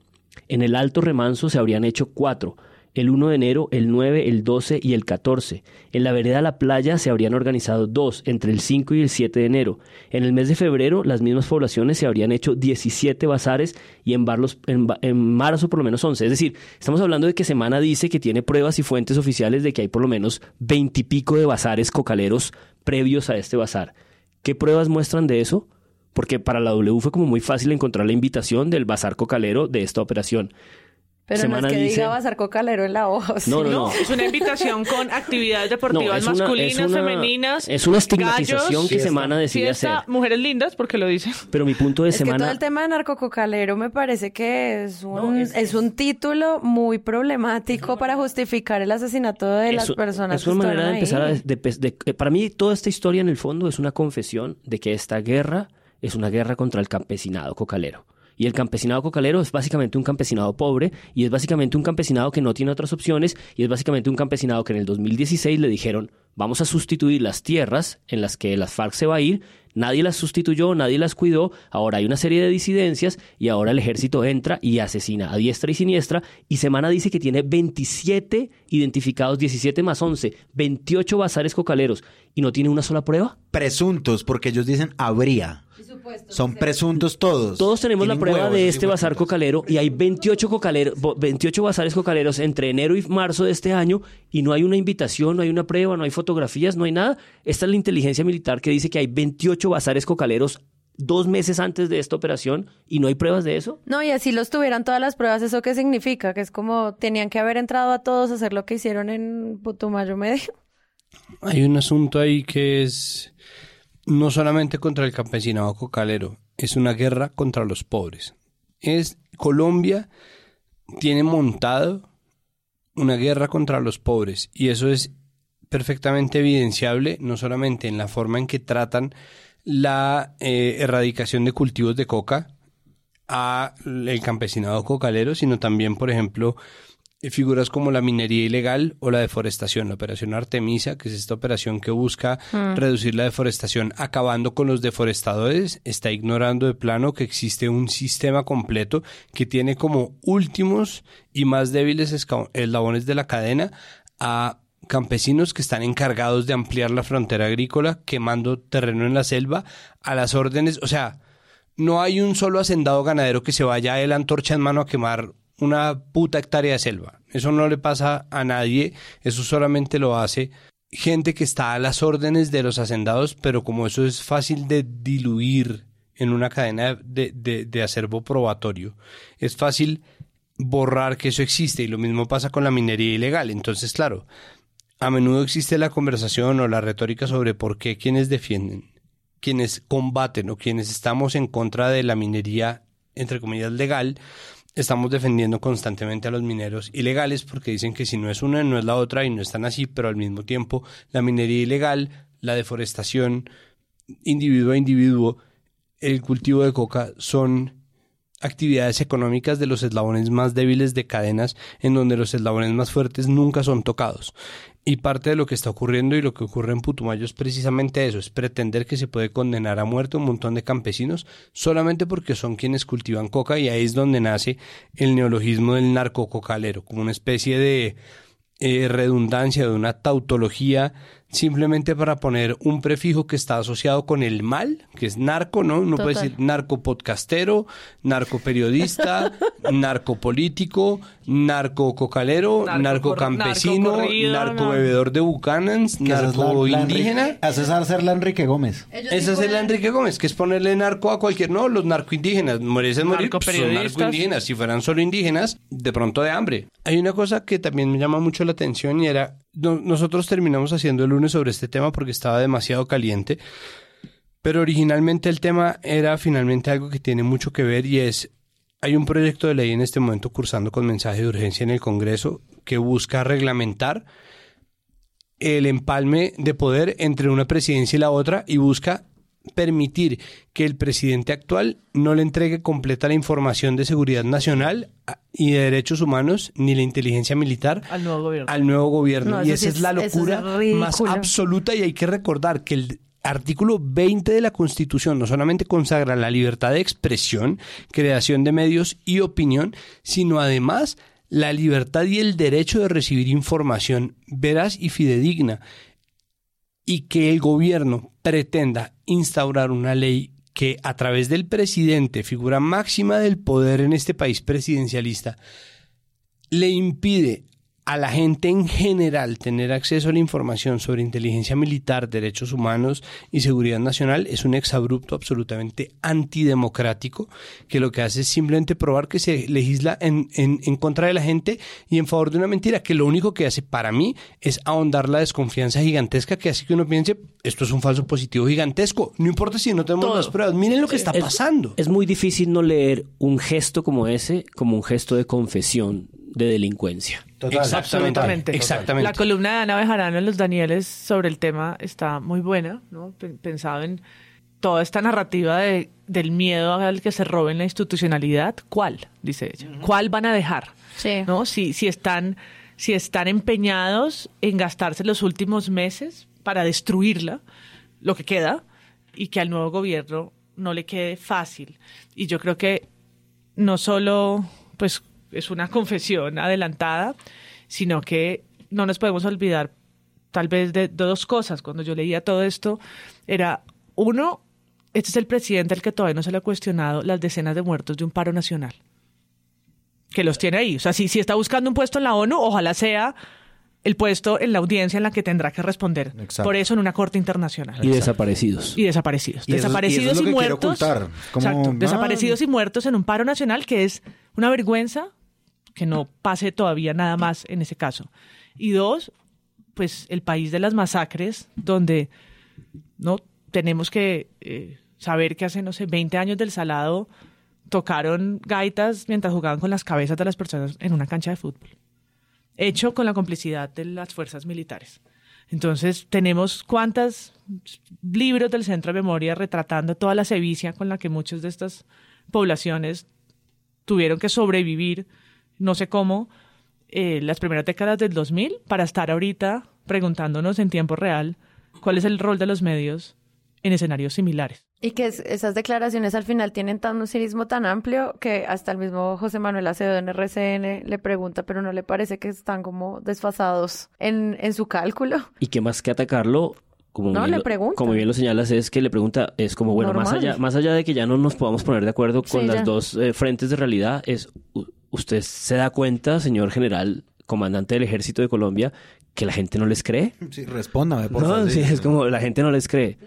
En el Alto Remanso se habrían hecho cuatro, el 1 de enero, el 9, el 12 y el 14. En la vereda La Playa se habrían organizado dos, entre el 5 y el 7 de enero. En el mes de febrero, las mismas poblaciones se habrían hecho 17 bazares y en, Barlos- en, marzo por lo menos 11. Es decir, estamos hablando de que Semana dice que tiene pruebas y fuentes oficiales de que hay por lo menos 20 y pico de bazares cocaleros previos a este bazar. ¿Qué pruebas muestran de eso? Porque para la W fue como muy fácil encontrar la invitación del bazar cocalero de esta operación. Pero Semana no es que dice- diga bazar cocalero en la hoja. ¿sí? No, no, no. Es una invitación con actividades deportivas No, es una- masculinas, es una- femeninas. es una estigmatización gallos, que Semana decide fiesta, hacer. Mujeres lindas, porque lo dice. Pero mi punto de Es que todo semana... el tema de narcococalero me parece que es un, es, un título muy problemático para justificar el asesinato de las personas es una que manera de empezar a... ahí. de- de- de- para mí toda esta historia en el fondo es una confesión de que esta guerra es una guerra contra el campesinado cocalero. Y el campesinado cocalero es básicamente un campesinado pobre y es básicamente un campesinado que no tiene otras opciones y es básicamente un campesinado que en el 2016 le dijeron vamos a sustituir las tierras en las que las FARC se va a ir, nadie las sustituyó, nadie las cuidó, ahora hay una serie de disidencias y ahora el ejército entra y asesina a diestra y siniestra y Semana dice que tiene 27 identificados, 17 más 11, 28 bazares cocaleros y no tiene una sola prueba. Presuntos, porque ellos dicen habría. Son presuntos todos. Todos tenemos la prueba huevos, de este bazar cocalero y hay 28, cocaleros, 28 bazares cocaleros entre enero y marzo de este año y no hay una invitación, no hay una prueba, no hay fotografías, no hay nada. Esta es la inteligencia militar que dice que hay 28 bazares cocaleros dos meses antes de esta operación y no hay pruebas de eso. No, y así los tuvieran todas las pruebas, ¿eso qué significa? Que es como tenían que haber entrado a todos a hacer lo que hicieron en Putumayo Medio. Hay un asunto ahí que es no solamente contra el campesinado cocalero, es una guerra contra los pobres. Es Colombia tiene montado una guerra contra los pobres y eso es perfectamente evidenciable no solamente en la forma en que tratan la eh, erradicación de cultivos de coca a el campesinado cocalero, sino también, por ejemplo, figuras como la minería ilegal o la deforestación, la operación Artemisa, que es esta operación que busca Mm. reducir la deforestación acabando con los deforestadores, está ignorando de plano que existe un sistema completo que tiene como últimos y más débiles eslabones de la cadena a campesinos que están encargados de ampliar la frontera agrícola, quemando terreno en la selva, a las órdenes, o sea, no hay un solo hacendado ganadero que se vaya a la antorcha en mano a quemar una puta hectárea de selva. Eso no le pasa a nadie, eso solamente lo hace gente que está a las órdenes de los hacendados, pero como eso es fácil de diluir en una cadena de, de- de acervo probatorio, es fácil borrar que eso existe y lo mismo pasa con la minería ilegal. Entonces, claro, a menudo existe la conversación o la retórica sobre por qué quienes defienden, quienes combaten o quienes estamos en contra de la minería, entre comillas, legal, estamos defendiendo constantemente a los mineros ilegales porque dicen que si no es una, no es la otra y no están así, pero al mismo tiempo la minería ilegal, la deforestación, individuo a individuo, el cultivo de coca son actividades económicas de los eslabones más débiles de cadenas en donde los eslabones más fuertes nunca son tocados. Y parte de lo que está ocurriendo y lo que ocurre en Putumayo es precisamente eso, es pretender que se puede condenar a muerte un montón de campesinos solamente porque son quienes cultivan coca y ahí es donde nace el neologismo del narcococalero, como una especie de eh, redundancia, de una tautología simplemente para poner un prefijo que está asociado con el mal, que es narco, ¿no? Uno puede decir narcopodcastero, narcoperiodista, narcopolítico, narcococalero, Narco- narcocampesino, narcocorrido, narcobebedor de Buchanans, Que esa es la- la narcoindígena. Enrique- Esa es hacer la Enrique Gómez. Esa es la Enrique Gómez, que es ponerle narco a cualquier... No, los narcoindígenas, merecen morir, pues, son narcoindígenas. Si fueran solo indígenas, de pronto de hambre. Hay una cosa que también me llama mucho la atención y era... no- nosotros terminamos haciendo el lunes sobre este tema porque estaba demasiado caliente. Pero originalmente el tema era finalmente algo que tiene mucho que ver y es, hay un proyecto de ley en este momento cursando con mensaje de urgencia en el Congreso que busca reglamentar el empalme de poder entre una presidencia y la otra y busca permitir que el presidente actual no le entregue completa la información de seguridad nacional y de derechos humanos ni la inteligencia militar al nuevo gobierno. Al nuevo gobierno. No, y esa sí es la es locura más absoluta y hay que recordar que el artículo 20 de la Constitución no solamente consagra la libertad de expresión, creación de medios y opinión, sino además la libertad y el derecho de recibir información veraz y fidedigna y que el gobierno pretenda instaurar una ley que a través del presidente, figura máxima del poder en este país presidencialista, le impide a la gente en general tener acceso a la información sobre inteligencia militar, derechos humanos y seguridad nacional es un exabrupto absolutamente antidemocrático que lo que hace es simplemente probar que se legisla en, en, en contra de la gente y en favor de una mentira que lo único que hace para mí es ahondar la desconfianza gigantesca que hace que uno piense esto es un falso positivo gigantesco. No importa si no tenemos las pruebas, miren lo que está Es- pasando. Es muy difícil no leer un gesto como ese como un gesto de confesión de delincuencia. Absolutamente. Exactamente. La columna de Ana Bejarano en Los Danieles sobre el tema está muy buena, ¿no? Pe- Pensado en toda esta narrativa de, del miedo al que se roben la institucionalidad. ¿Cuál? Dice ella. ¿Cuál van a dejar? ¿No? Si, si están, si están empeñados en gastarse los últimos meses para destruirla, lo que queda, y que al nuevo gobierno no le quede fácil. Y yo creo que no solo pues es una confesión adelantada, sino que no nos podemos olvidar tal vez de, de dos cosas. Cuando yo leía todo esto, era uno, este es el presidente al que todavía no se le ha cuestionado las decenas de muertos de un paro nacional. Que los tiene ahí. O sea, si, si está buscando un puesto en la ONU, ojalá sea el puesto en la audiencia en la que tendrá que responder. Exacto. Por eso en una corte internacional. Y desaparecidos. Y desaparecidos. Y eso- y eso es desaparecidos y, muertos. Como, Exacto. Desaparecidos y muertos en un paro nacional que es una vergüenza que no pase todavía nada más en ese caso. Y dos, pues el país de las masacres, donde no tenemos que eh, saber que hace, no sé, 20 años del Salado tocaron gaitas mientras jugaban con las cabezas de las personas en una cancha de fútbol. Hecho con la complicidad de las fuerzas militares. Entonces, tenemos cuántos libros del Centro de Memoria retratando toda la sevicia con la que muchas de estas poblaciones tuvieron que sobrevivir, no sé cómo, eh, las primeras décadas del 2000 para estar ahorita preguntándonos en tiempo real cuál es el rol de los medios en escenarios similares. Y que es- esas declaraciones al final tienen tan un cinismo tan amplio que hasta el mismo José Manuel Acevedo en RCN le pregunta, pero no le parece que están como desfasados en, en su cálculo. Y que más que atacarlo, como, No, bien, le como bien lo señalas, es que le pregunta, es como, bueno, más allá, más allá de que ya no nos podamos poner de acuerdo con Sí, las ya. dos eh, frentes de realidad, es, usted se da cuenta, señor general, comandante del ejército de Colombia, que la gente no les cree. Sí, respóndame, por No, favor. sí, es como la gente no les cree.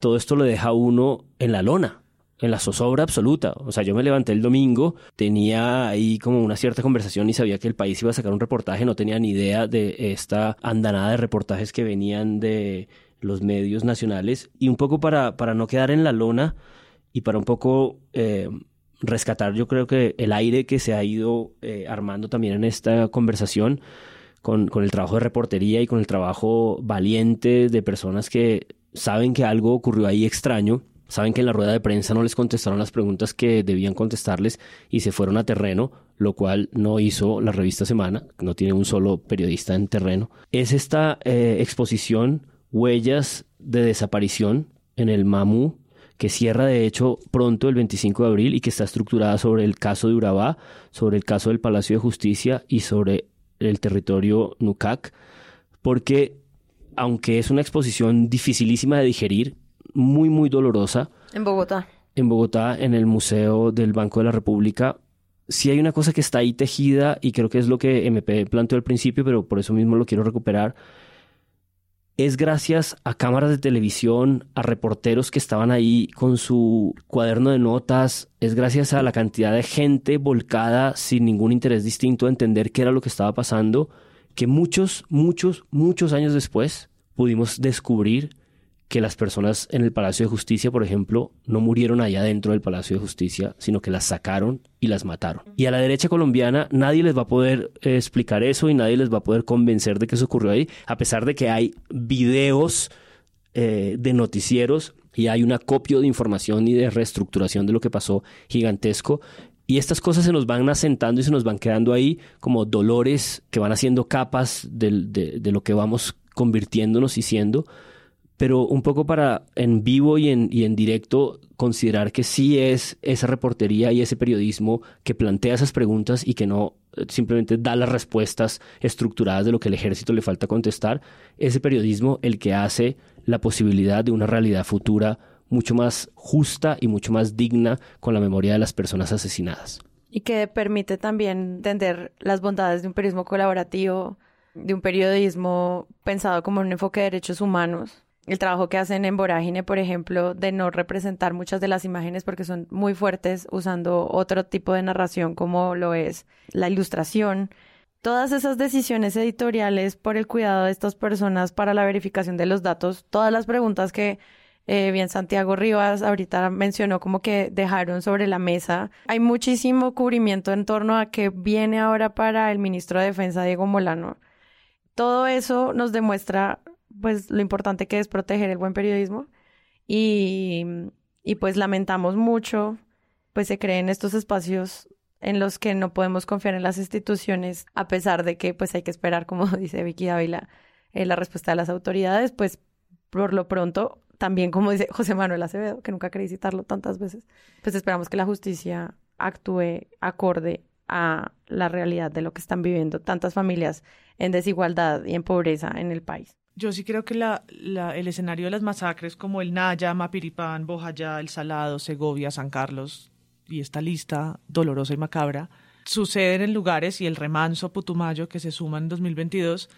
Todo esto lo deja uno en la lona, en la zozobra absoluta. O sea, yo me levanté el domingo, tenía ahí como una cierta conversación y sabía que el país iba a sacar un reportaje, no tenía ni idea de esta andanada de reportajes que venían de los medios nacionales. Y un poco para, para no quedar en la lona y para un poco eh, rescatar, yo creo que el aire que se ha ido eh, armando también en esta conversación con, con el trabajo de reportería y con el trabajo valiente de personas que saben que algo ocurrió ahí extraño, saben que en la rueda de prensa no les contestaron las preguntas que debían contestarles y se fueron a terreno, lo cual no hizo la revista Semana, no tiene un solo periodista en terreno. Es esta eh, exposición, huellas de desaparición en el MAMU, que cierra de hecho pronto el 25 de abril y que está estructurada sobre el caso de Urabá, sobre el caso del Palacio de Justicia y sobre el territorio Nucac, porque aunque es una exposición dificilísima de digerir, muy muy dolorosa, En Bogotá. en Bogotá, en el Museo del Banco de la República, sí hay una cosa que está ahí tejida y creo que es lo que MP planteó al principio, pero por eso mismo lo quiero recuperar. Es gracias a cámaras de televisión, a reporteros que estaban ahí con su cuaderno de notas, es gracias a la cantidad de gente volcada sin ningún interés distinto a entender qué era lo que estaba pasando, que muchos, muchos, muchos años después pudimos descubrir que las personas en el Palacio de Justicia, por ejemplo, no murieron allá dentro del Palacio de Justicia, sino que las sacaron y las mataron. Y a la derecha colombiana nadie les va a poder eh, explicar eso y nadie les va a poder convencer de que eso ocurrió ahí, a pesar de que hay videos eh, de noticieros y hay un acopio de información y de reestructuración de lo que pasó gigantesco. Y estas cosas se nos van asentando y se nos van quedando ahí como dolores que van haciendo capas de, de lo que vamos convirtiéndonos y siendo pero un poco para en vivo y en, y en directo considerar que sí es esa reportería y ese periodismo que plantea esas preguntas y que no eh, simplemente da las respuestas estructuradas de lo que el ejército le falta contestar, ese periodismo el que hace la posibilidad de una realidad futura mucho más justa y mucho más digna con la memoria de las personas asesinadas. Y que permite también entender las bondades de un periodismo colaborativo, de un periodismo pensado como un enfoque de derechos humanos, el trabajo que hacen en Vorágine, por ejemplo, de no representar muchas de las imágenes porque son muy fuertes usando otro tipo de narración como lo es la ilustración. Todas esas decisiones editoriales por el cuidado de estas personas para la verificación de los datos, todas las preguntas que eh, bien Santiago Rivas ahorita mencionó como que dejaron sobre la mesa. Hay muchísimo cubrimiento en torno a qué viene ahora para el ministro de Defensa, Diego Molano. Todo eso nos demuestra pues lo importante que es proteger el buen periodismo y, y pues lamentamos mucho pues se creen estos espacios en los que no podemos confiar en las instituciones a pesar de que pues hay que esperar como dice Vicky Dávila eh, la respuesta de las autoridades pues por lo pronto también como dice José Manuel Acevedo que nunca quería citarlo tantas veces pues esperamos que la justicia actúe acorde a la realidad de lo que están viviendo tantas familias en desigualdad y en pobreza en el país yo sí creo que la, el escenario de las masacres como el Naya, Mapiripán, Bojayá, El Salado, Segovia, San Carlos y esta lista dolorosa y macabra suceden en lugares y el remanso Putumayo que se suma en 2022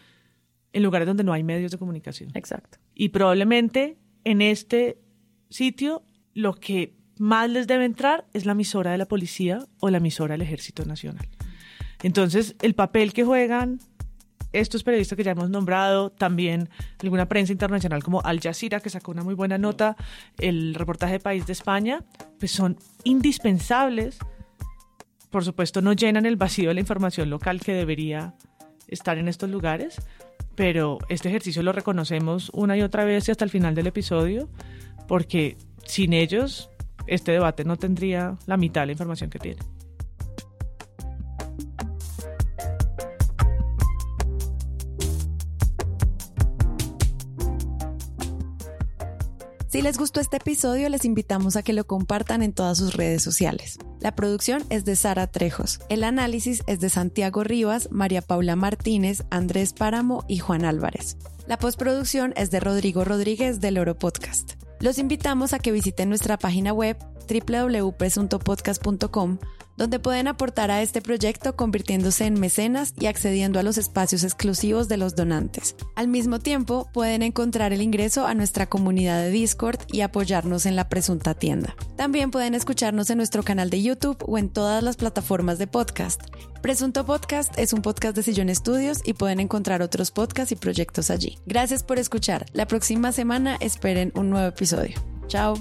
en lugares donde no hay medios de comunicación. Exacto. Y probablemente en este sitio lo que más les debe entrar es la emisora de la policía o la emisora del Ejército Nacional. Entonces, el papel que juegan estos periodistas que ya hemos nombrado, también alguna prensa internacional como Al Jazeera, que sacó una muy buena nota, el reportaje de País de España, pues son indispensables. Por supuesto, no llenan el vacío de la información local que debería estar en estos lugares, pero este ejercicio lo reconocemos una y otra vez y hasta el final del episodio, porque sin ellos este debate no tendría la mitad de la información que tiene. Si les gustó este episodio, les invitamos a que lo compartan en todas sus redes sociales. La producción es de Sara Trejos. El análisis es de Santiago Rivas, María Paula Martínez, Andrés Páramo y Juan Álvarez. La postproducción es de Rodrigo Rodríguez del Oro Podcast. Los invitamos a que visiten nuestra página web www.presuntopodcast.com donde pueden aportar a este proyecto convirtiéndose en mecenas y accediendo a los espacios exclusivos de los donantes. Al mismo tiempo, pueden encontrar el ingreso a nuestra comunidad de Discord y apoyarnos en la presunta tienda. También pueden escucharnos en nuestro canal de YouTube o en todas las plataformas de podcast. Presunto Podcast es un podcast de Sillón Estudios y pueden encontrar otros podcasts y proyectos allí. Gracias por escuchar. La próxima semana esperen un nuevo episodio. Chao.